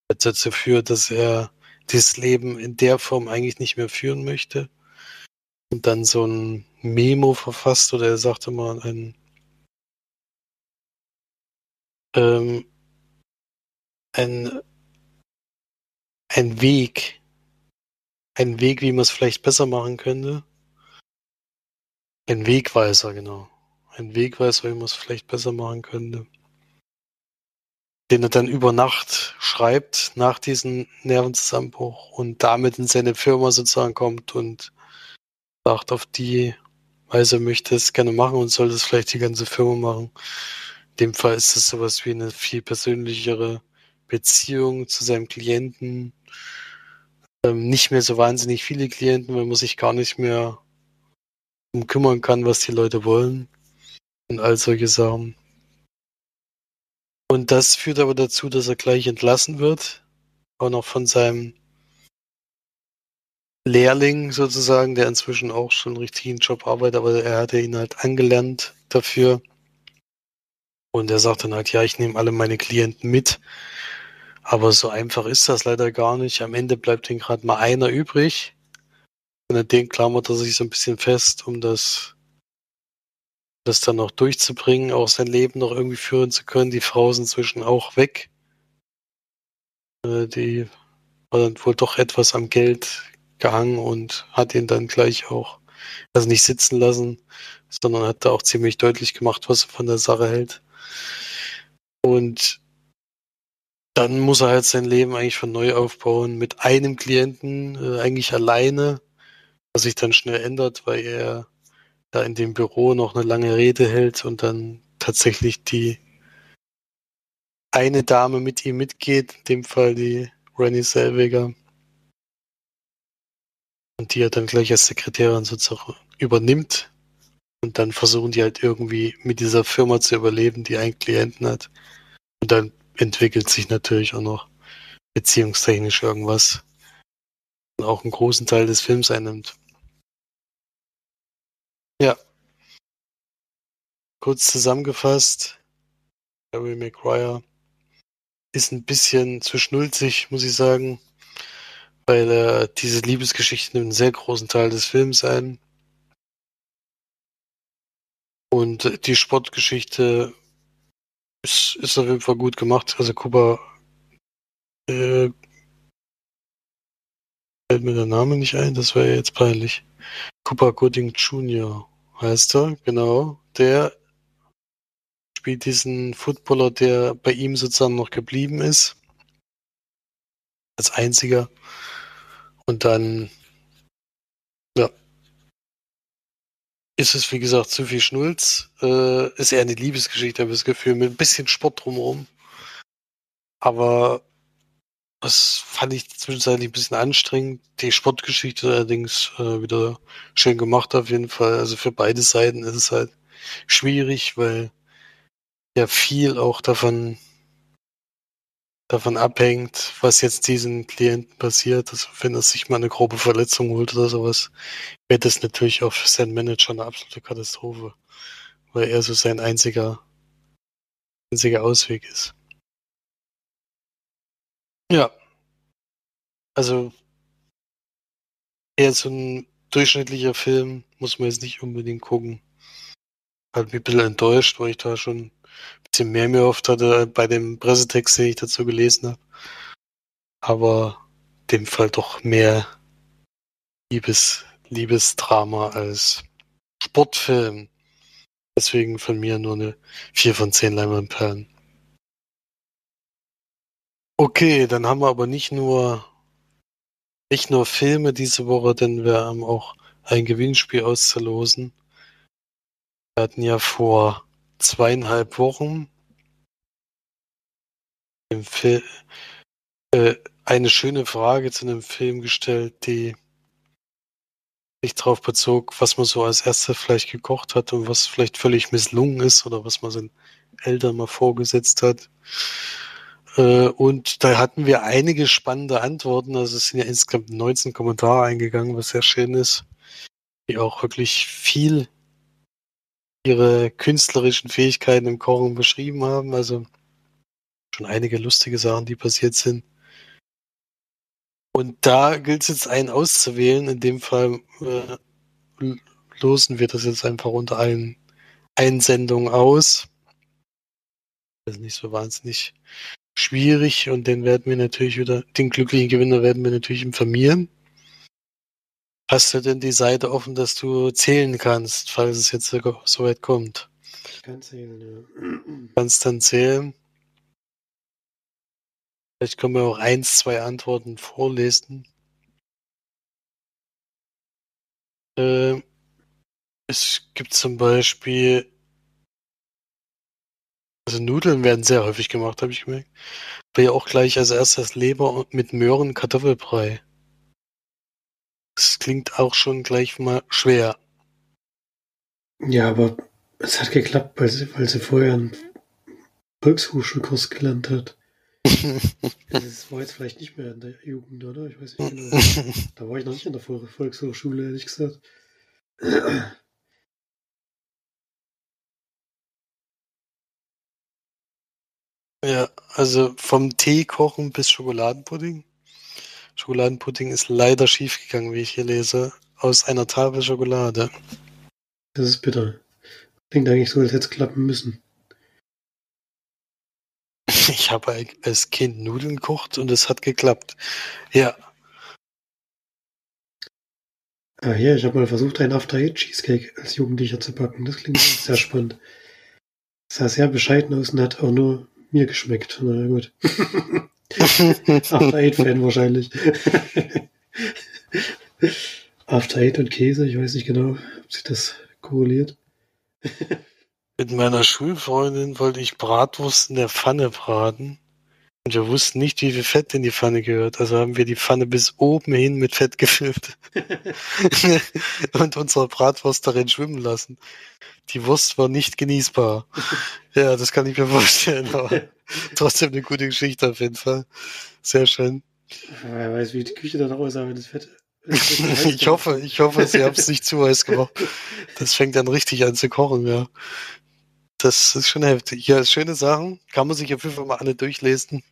Das dazu führt, dass er dieses Leben in der Form eigentlich nicht mehr führen möchte. Dann so ein Memo verfasst oder er sagte mal ein ähm, ein, ein Weg, ein Weg, wie man es vielleicht besser machen könnte. Ein Wegweiser, genau. Ein Wegweiser, wie man es vielleicht besser machen könnte. Den er dann über Nacht schreibt, nach diesem Nervenzusammenbruch und damit in seine Firma sozusagen kommt und sagt, auf die Weise möchte es gerne machen und soll das vielleicht die ganze Firma machen. In dem Fall ist es sowas wie eine viel persönlichere Beziehung zu seinem Klienten. Ähm, nicht mehr so wahnsinnig viele Klienten, weil man sich gar nicht mehr um kümmern kann, was die Leute wollen und all solche Sachen. Und das führt aber dazu, dass er gleich entlassen wird, auch noch von seinem Lehrling sozusagen, der inzwischen auch schon einen richtigen Job arbeitet, aber er hatte ihn halt angelernt dafür. Und er sagt dann halt, ja, ich nehme alle meine Klienten mit. Aber so einfach ist das leider gar nicht. Am Ende bleibt ihm gerade mal einer übrig. Und an den klammert er sich so ein bisschen fest, um das, das dann noch durchzubringen, auch sein Leben noch irgendwie führen zu können. Die Frau ist inzwischen auch weg. Äh, die war dann wohl doch etwas am Geld gehangen und hat ihn dann gleich auch, also nicht sitzen lassen, sondern hat da auch ziemlich deutlich gemacht, was er von der Sache hält. Und dann muss er halt sein Leben eigentlich von neu aufbauen mit einem Klienten, äh, eigentlich alleine, was sich dann schnell ändert, weil er da in dem Büro noch eine lange Rede hält und dann tatsächlich die eine Dame mit ihm mitgeht, in dem Fall die Rennie Selweger. Und die er dann gleich als Sekretärin sozusagen übernimmt. Und dann versuchen die halt irgendwie mit dieser Firma zu überleben, die einen Klienten hat. Und dann entwickelt sich natürlich auch noch beziehungstechnisch irgendwas. Und auch einen großen Teil des Films einnimmt. Ja. Kurz zusammengefasst, Harry Maguire ist ein bisschen zu schnulzig, muss ich sagen, weil äh, diese Liebesgeschichte nimmt einen sehr großen Teil des Films ein. Und die Sportgeschichte ist, ist auf jeden Fall gut gemacht. Also Kuba äh, fällt mir der Name nicht ein, das wäre jetzt peinlich. Cooper Gooding Jr. heißt er, genau. Der spielt diesen Footballer, der bei ihm sozusagen noch geblieben ist. Als einziger. Und dann, ja, ist es, wie gesagt, zu viel Schnulz. Äh, ist eher eine Liebesgeschichte, habe ich das Gefühl, mit ein bisschen Sport drumherum. Aber das fand ich zwischenzeitlich ein bisschen anstrengend. Die Sportgeschichte allerdings äh, wieder schön gemacht auf jeden Fall. Also für beide Seiten ist es halt schwierig, weil ja viel auch davon davon abhängt, was jetzt diesen Klienten passiert. Also wenn er sich mal eine grobe Verletzung holt oder sowas, wäre das natürlich auch für seinen Manager eine absolute Katastrophe, weil er so sein einziger, einziger Ausweg ist. Ja. Also eher so ein durchschnittlicher Film, muss man jetzt nicht unbedingt gucken. Hat mich ein bisschen enttäuscht, weil ich da schon bisschen mehr mir oft hatte bei dem Pressetext, den ich dazu gelesen habe. Aber in dem Fall doch mehr Liebes, Liebesdrama als Sportfilm. Deswegen von mir nur eine 4 von 10 Leinwandperlen. Okay, dann haben wir aber nicht nur nicht nur Filme diese Woche, denn wir haben auch ein Gewinnspiel auszulosen. Wir hatten ja vor zweieinhalb Wochen äh, eine schöne Frage zu einem Film gestellt, die sich darauf bezog, was man so als erstes vielleicht gekocht hat und was vielleicht völlig misslungen ist oder was man seinen Eltern mal vorgesetzt hat. Äh, und da hatten wir einige spannende Antworten. Also es sind ja insgesamt 19 Kommentare eingegangen, was sehr schön ist, die auch wirklich viel ihre künstlerischen Fähigkeiten im Kochen beschrieben haben. Also schon einige lustige Sachen, die passiert sind. Und da gilt es jetzt einen auszuwählen. In dem Fall äh, losen wir das jetzt einfach unter allen Einsendungen aus. Das ist nicht so wahnsinnig schwierig und den werden wir natürlich wieder, den glücklichen Gewinner werden wir natürlich informieren. Hast du denn die Seite offen, dass du zählen kannst, falls es jetzt so so weit kommt? Ich kann zählen, ja. Kannst dann zählen. Vielleicht können wir auch eins, zwei Antworten vorlesen. Äh, es gibt zum Beispiel, also Nudeln werden sehr häufig gemacht, habe ich gemerkt. Aber ja auch gleich als erstes Leber mit Möhren Kartoffelbrei. Das klingt auch schon gleich mal schwer. Ja, aber es hat geklappt, weil sie, weil sie vorher einen Volkshochschulkurs gelernt hat. Das war jetzt vielleicht nicht mehr in der Jugend, oder? Ich weiß nicht genau. Da war ich noch nicht in der Vol- Volkshochschule, ehrlich gesagt. Ja, also vom Tee kochen bis Schokoladenpudding. Schokoladenpudding ist leider schiefgegangen, wie ich hier lese, aus einer Tafel Schokolade. Das ist bitter. Klingt eigentlich so, als hätte es klappen müssen. Ich habe als Kind Nudeln gekocht und es hat geklappt. Ja, Ah, hier, ich habe mal versucht, einen After-Eight-Cheesecake als Jugendlicher zu backen. Das klingt sehr spannend. Sah sehr bescheiden aus und hat auch nur mir geschmeckt. Na ja, gut. After Eight-Fan wahrscheinlich. After Eight und Käse, ich weiß nicht genau, ob sich das korreliert. mit meiner Schulfreundin wollte ich Bratwurst in der Pfanne braten. Und wir wussten nicht, wie viel Fett in die Pfanne gehört. Also haben wir die Pfanne bis oben hin mit Fett gefüllt. und unsere Bratwurst darin schwimmen lassen. Die Wurst war nicht genießbar. Ja, das kann ich mir vorstellen, aber trotzdem eine gute Geschichte auf jeden Fall. Sehr schön. Wer weiß, wie die Küche dann aussah, wenn das Fett. Ich hoffe, ich hoffe, sie haben es nicht zu heiß gemacht. Das fängt dann richtig an zu kochen, ja. Das ist schon heftig. Ja, schöne Sachen. Kann man sich auf jeden Fall mal alle durchlesen.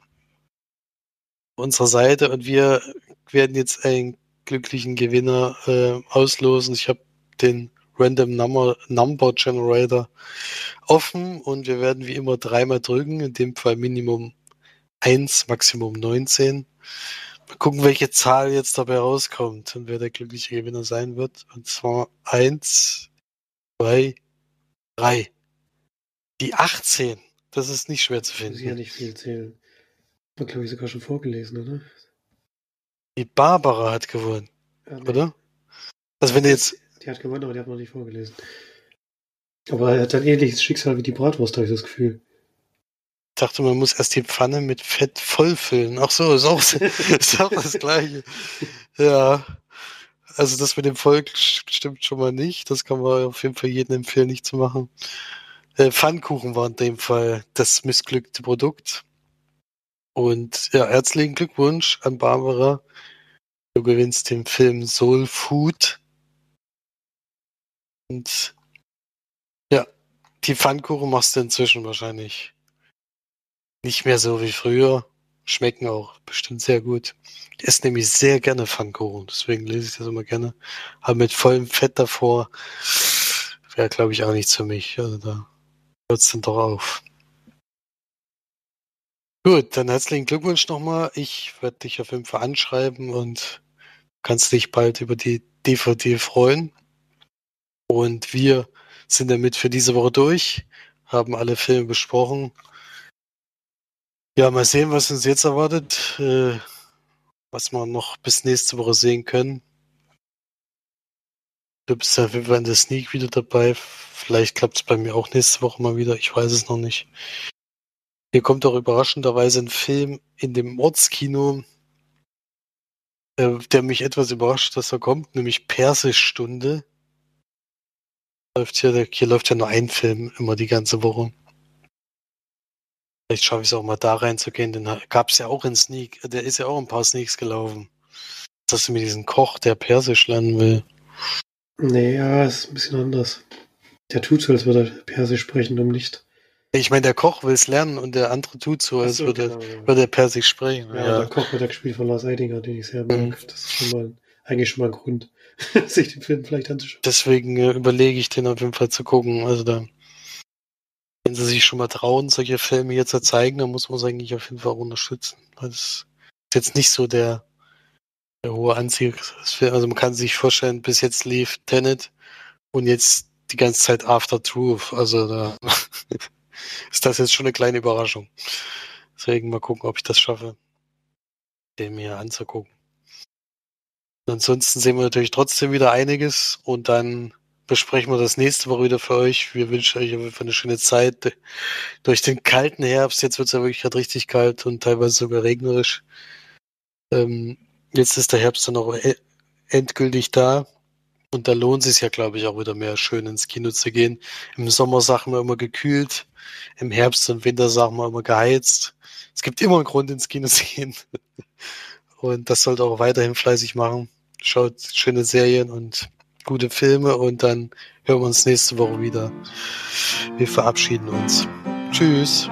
Unserer Seite und wir werden jetzt einen glücklichen Gewinner äh, auslosen. Ich habe den Random Number, Number Generator offen und wir werden wie immer dreimal drücken, in dem Fall Minimum 1, Maximum 19. Mal gucken, welche Zahl jetzt dabei rauskommt und wer der glückliche Gewinner sein wird. Und zwar 1, 2, 3. Die 18. Das ist nicht schwer zu Muss ich ja finden. nicht viel zählen. Hat, glaube ich, sogar schon vorgelesen, oder? Die Barbara hat gewonnen, Ja, nee. oder? Also wenn du jetzt, Die hat gewonnen, aber die hat noch nicht vorgelesen. Aber er hat ein ähnliches Schicksal wie die Bratwurst, habe ich das Gefühl. dachte, man muss erst die Pfanne mit Fett vollfüllen. Ach so, ist auch, ist auch das Gleiche. Ja. Also das mit dem Volk stimmt schon mal nicht. Das kann man auf jeden Fall jedem empfehlen, nicht zu machen. Äh, Pfannkuchen war in dem Fall das missglückte Produkt. Und ja, herzlichen Glückwunsch an Barbara. Du gewinnst den Film Soul Food. Und ja, die Pfannkuchen machst du inzwischen wahrscheinlich nicht mehr so wie früher. Schmecken auch bestimmt sehr gut. Ich esse nämlich sehr gerne Pfannkuchen, deswegen lese ich das immer gerne. Aber mit vollem Fett davor wäre, glaube ich, auch nichts für mich. Also da hört es dann doch auf. Gut, dann herzlichen Glückwunsch nochmal. Ich werde dich auf jeden Fall anschreiben und kannst dich bald über die DVD freuen. Und wir sind damit für diese Woche durch, haben alle Filme besprochen. Ja, mal sehen, was uns jetzt erwartet, äh, was wir noch bis nächste Woche sehen können. Du bist ja in der Sneak wieder dabei. Vielleicht klappt es bei mir auch nächste Woche mal wieder. Ich weiß es noch nicht. Hier kommt auch überraschenderweise ein Film in dem Ortskino, äh, der mich etwas überrascht, dass er kommt, nämlich Persischstunde. Läuft hier, hier läuft ja nur ein Film immer die ganze Woche. Vielleicht schaffe ich es auch mal da reinzugehen. Den gab es ja auch in Sneak. Der ist ja auch ein paar Sneaks gelaufen. Dass du mir diesen Koch, der Persisch lernen will. Nee, ja, ist ein bisschen anders. Der tut so, als würde er Persisch sprechen, um nicht. Ich meine, der Koch will es lernen und der andere tut so, als so, würde, genau, ja. würde er Persisch sprechen. Ja, Ja, der Koch wird ja gespielt von Lars Eidinger, den ich sehr mag. Mhm. Das ist schon mal eigentlich schon mal ein Grund, sich den Film vielleicht anzuschauen. Deswegen äh, überlege ich den auf jeden Fall zu gucken. Also da, wenn sie sich schon mal trauen, solche Filme hier zu zeigen, dann muss man es eigentlich auf jeden Fall auch unterstützen. Das ist jetzt nicht so der der hohe Anziehung. Also man kann sich vorstellen, bis jetzt lief Tenet und jetzt die ganze Zeit After Truth. Also da ist das jetzt schon eine kleine Überraschung. Deswegen mal gucken, ob ich das schaffe, den mir anzugucken. Ansonsten sehen wir natürlich trotzdem wieder einiges und dann besprechen wir das nächste Woche wieder für euch. Wir wünschen euch auf jeden Fall eine schöne Zeit. Durch den kalten Herbst, jetzt wird es ja wirklich gerade richtig kalt und teilweise sogar regnerisch. Ähm, jetzt ist der Herbst dann auch e-, endgültig da. Und da lohnt es sich ja, glaube ich, auch wieder mehr schön ins Kino zu gehen. Im Sommer sagen wir immer gekühlt, im Herbst und Winter sagen wir immer geheizt. Es gibt immer einen Grund, ins Kino zu gehen. Und das sollte auch weiterhin fleißig machen. Schaut schöne Serien und gute Filme und dann hören wir uns nächste Woche wieder. Wir verabschieden uns. Tschüss.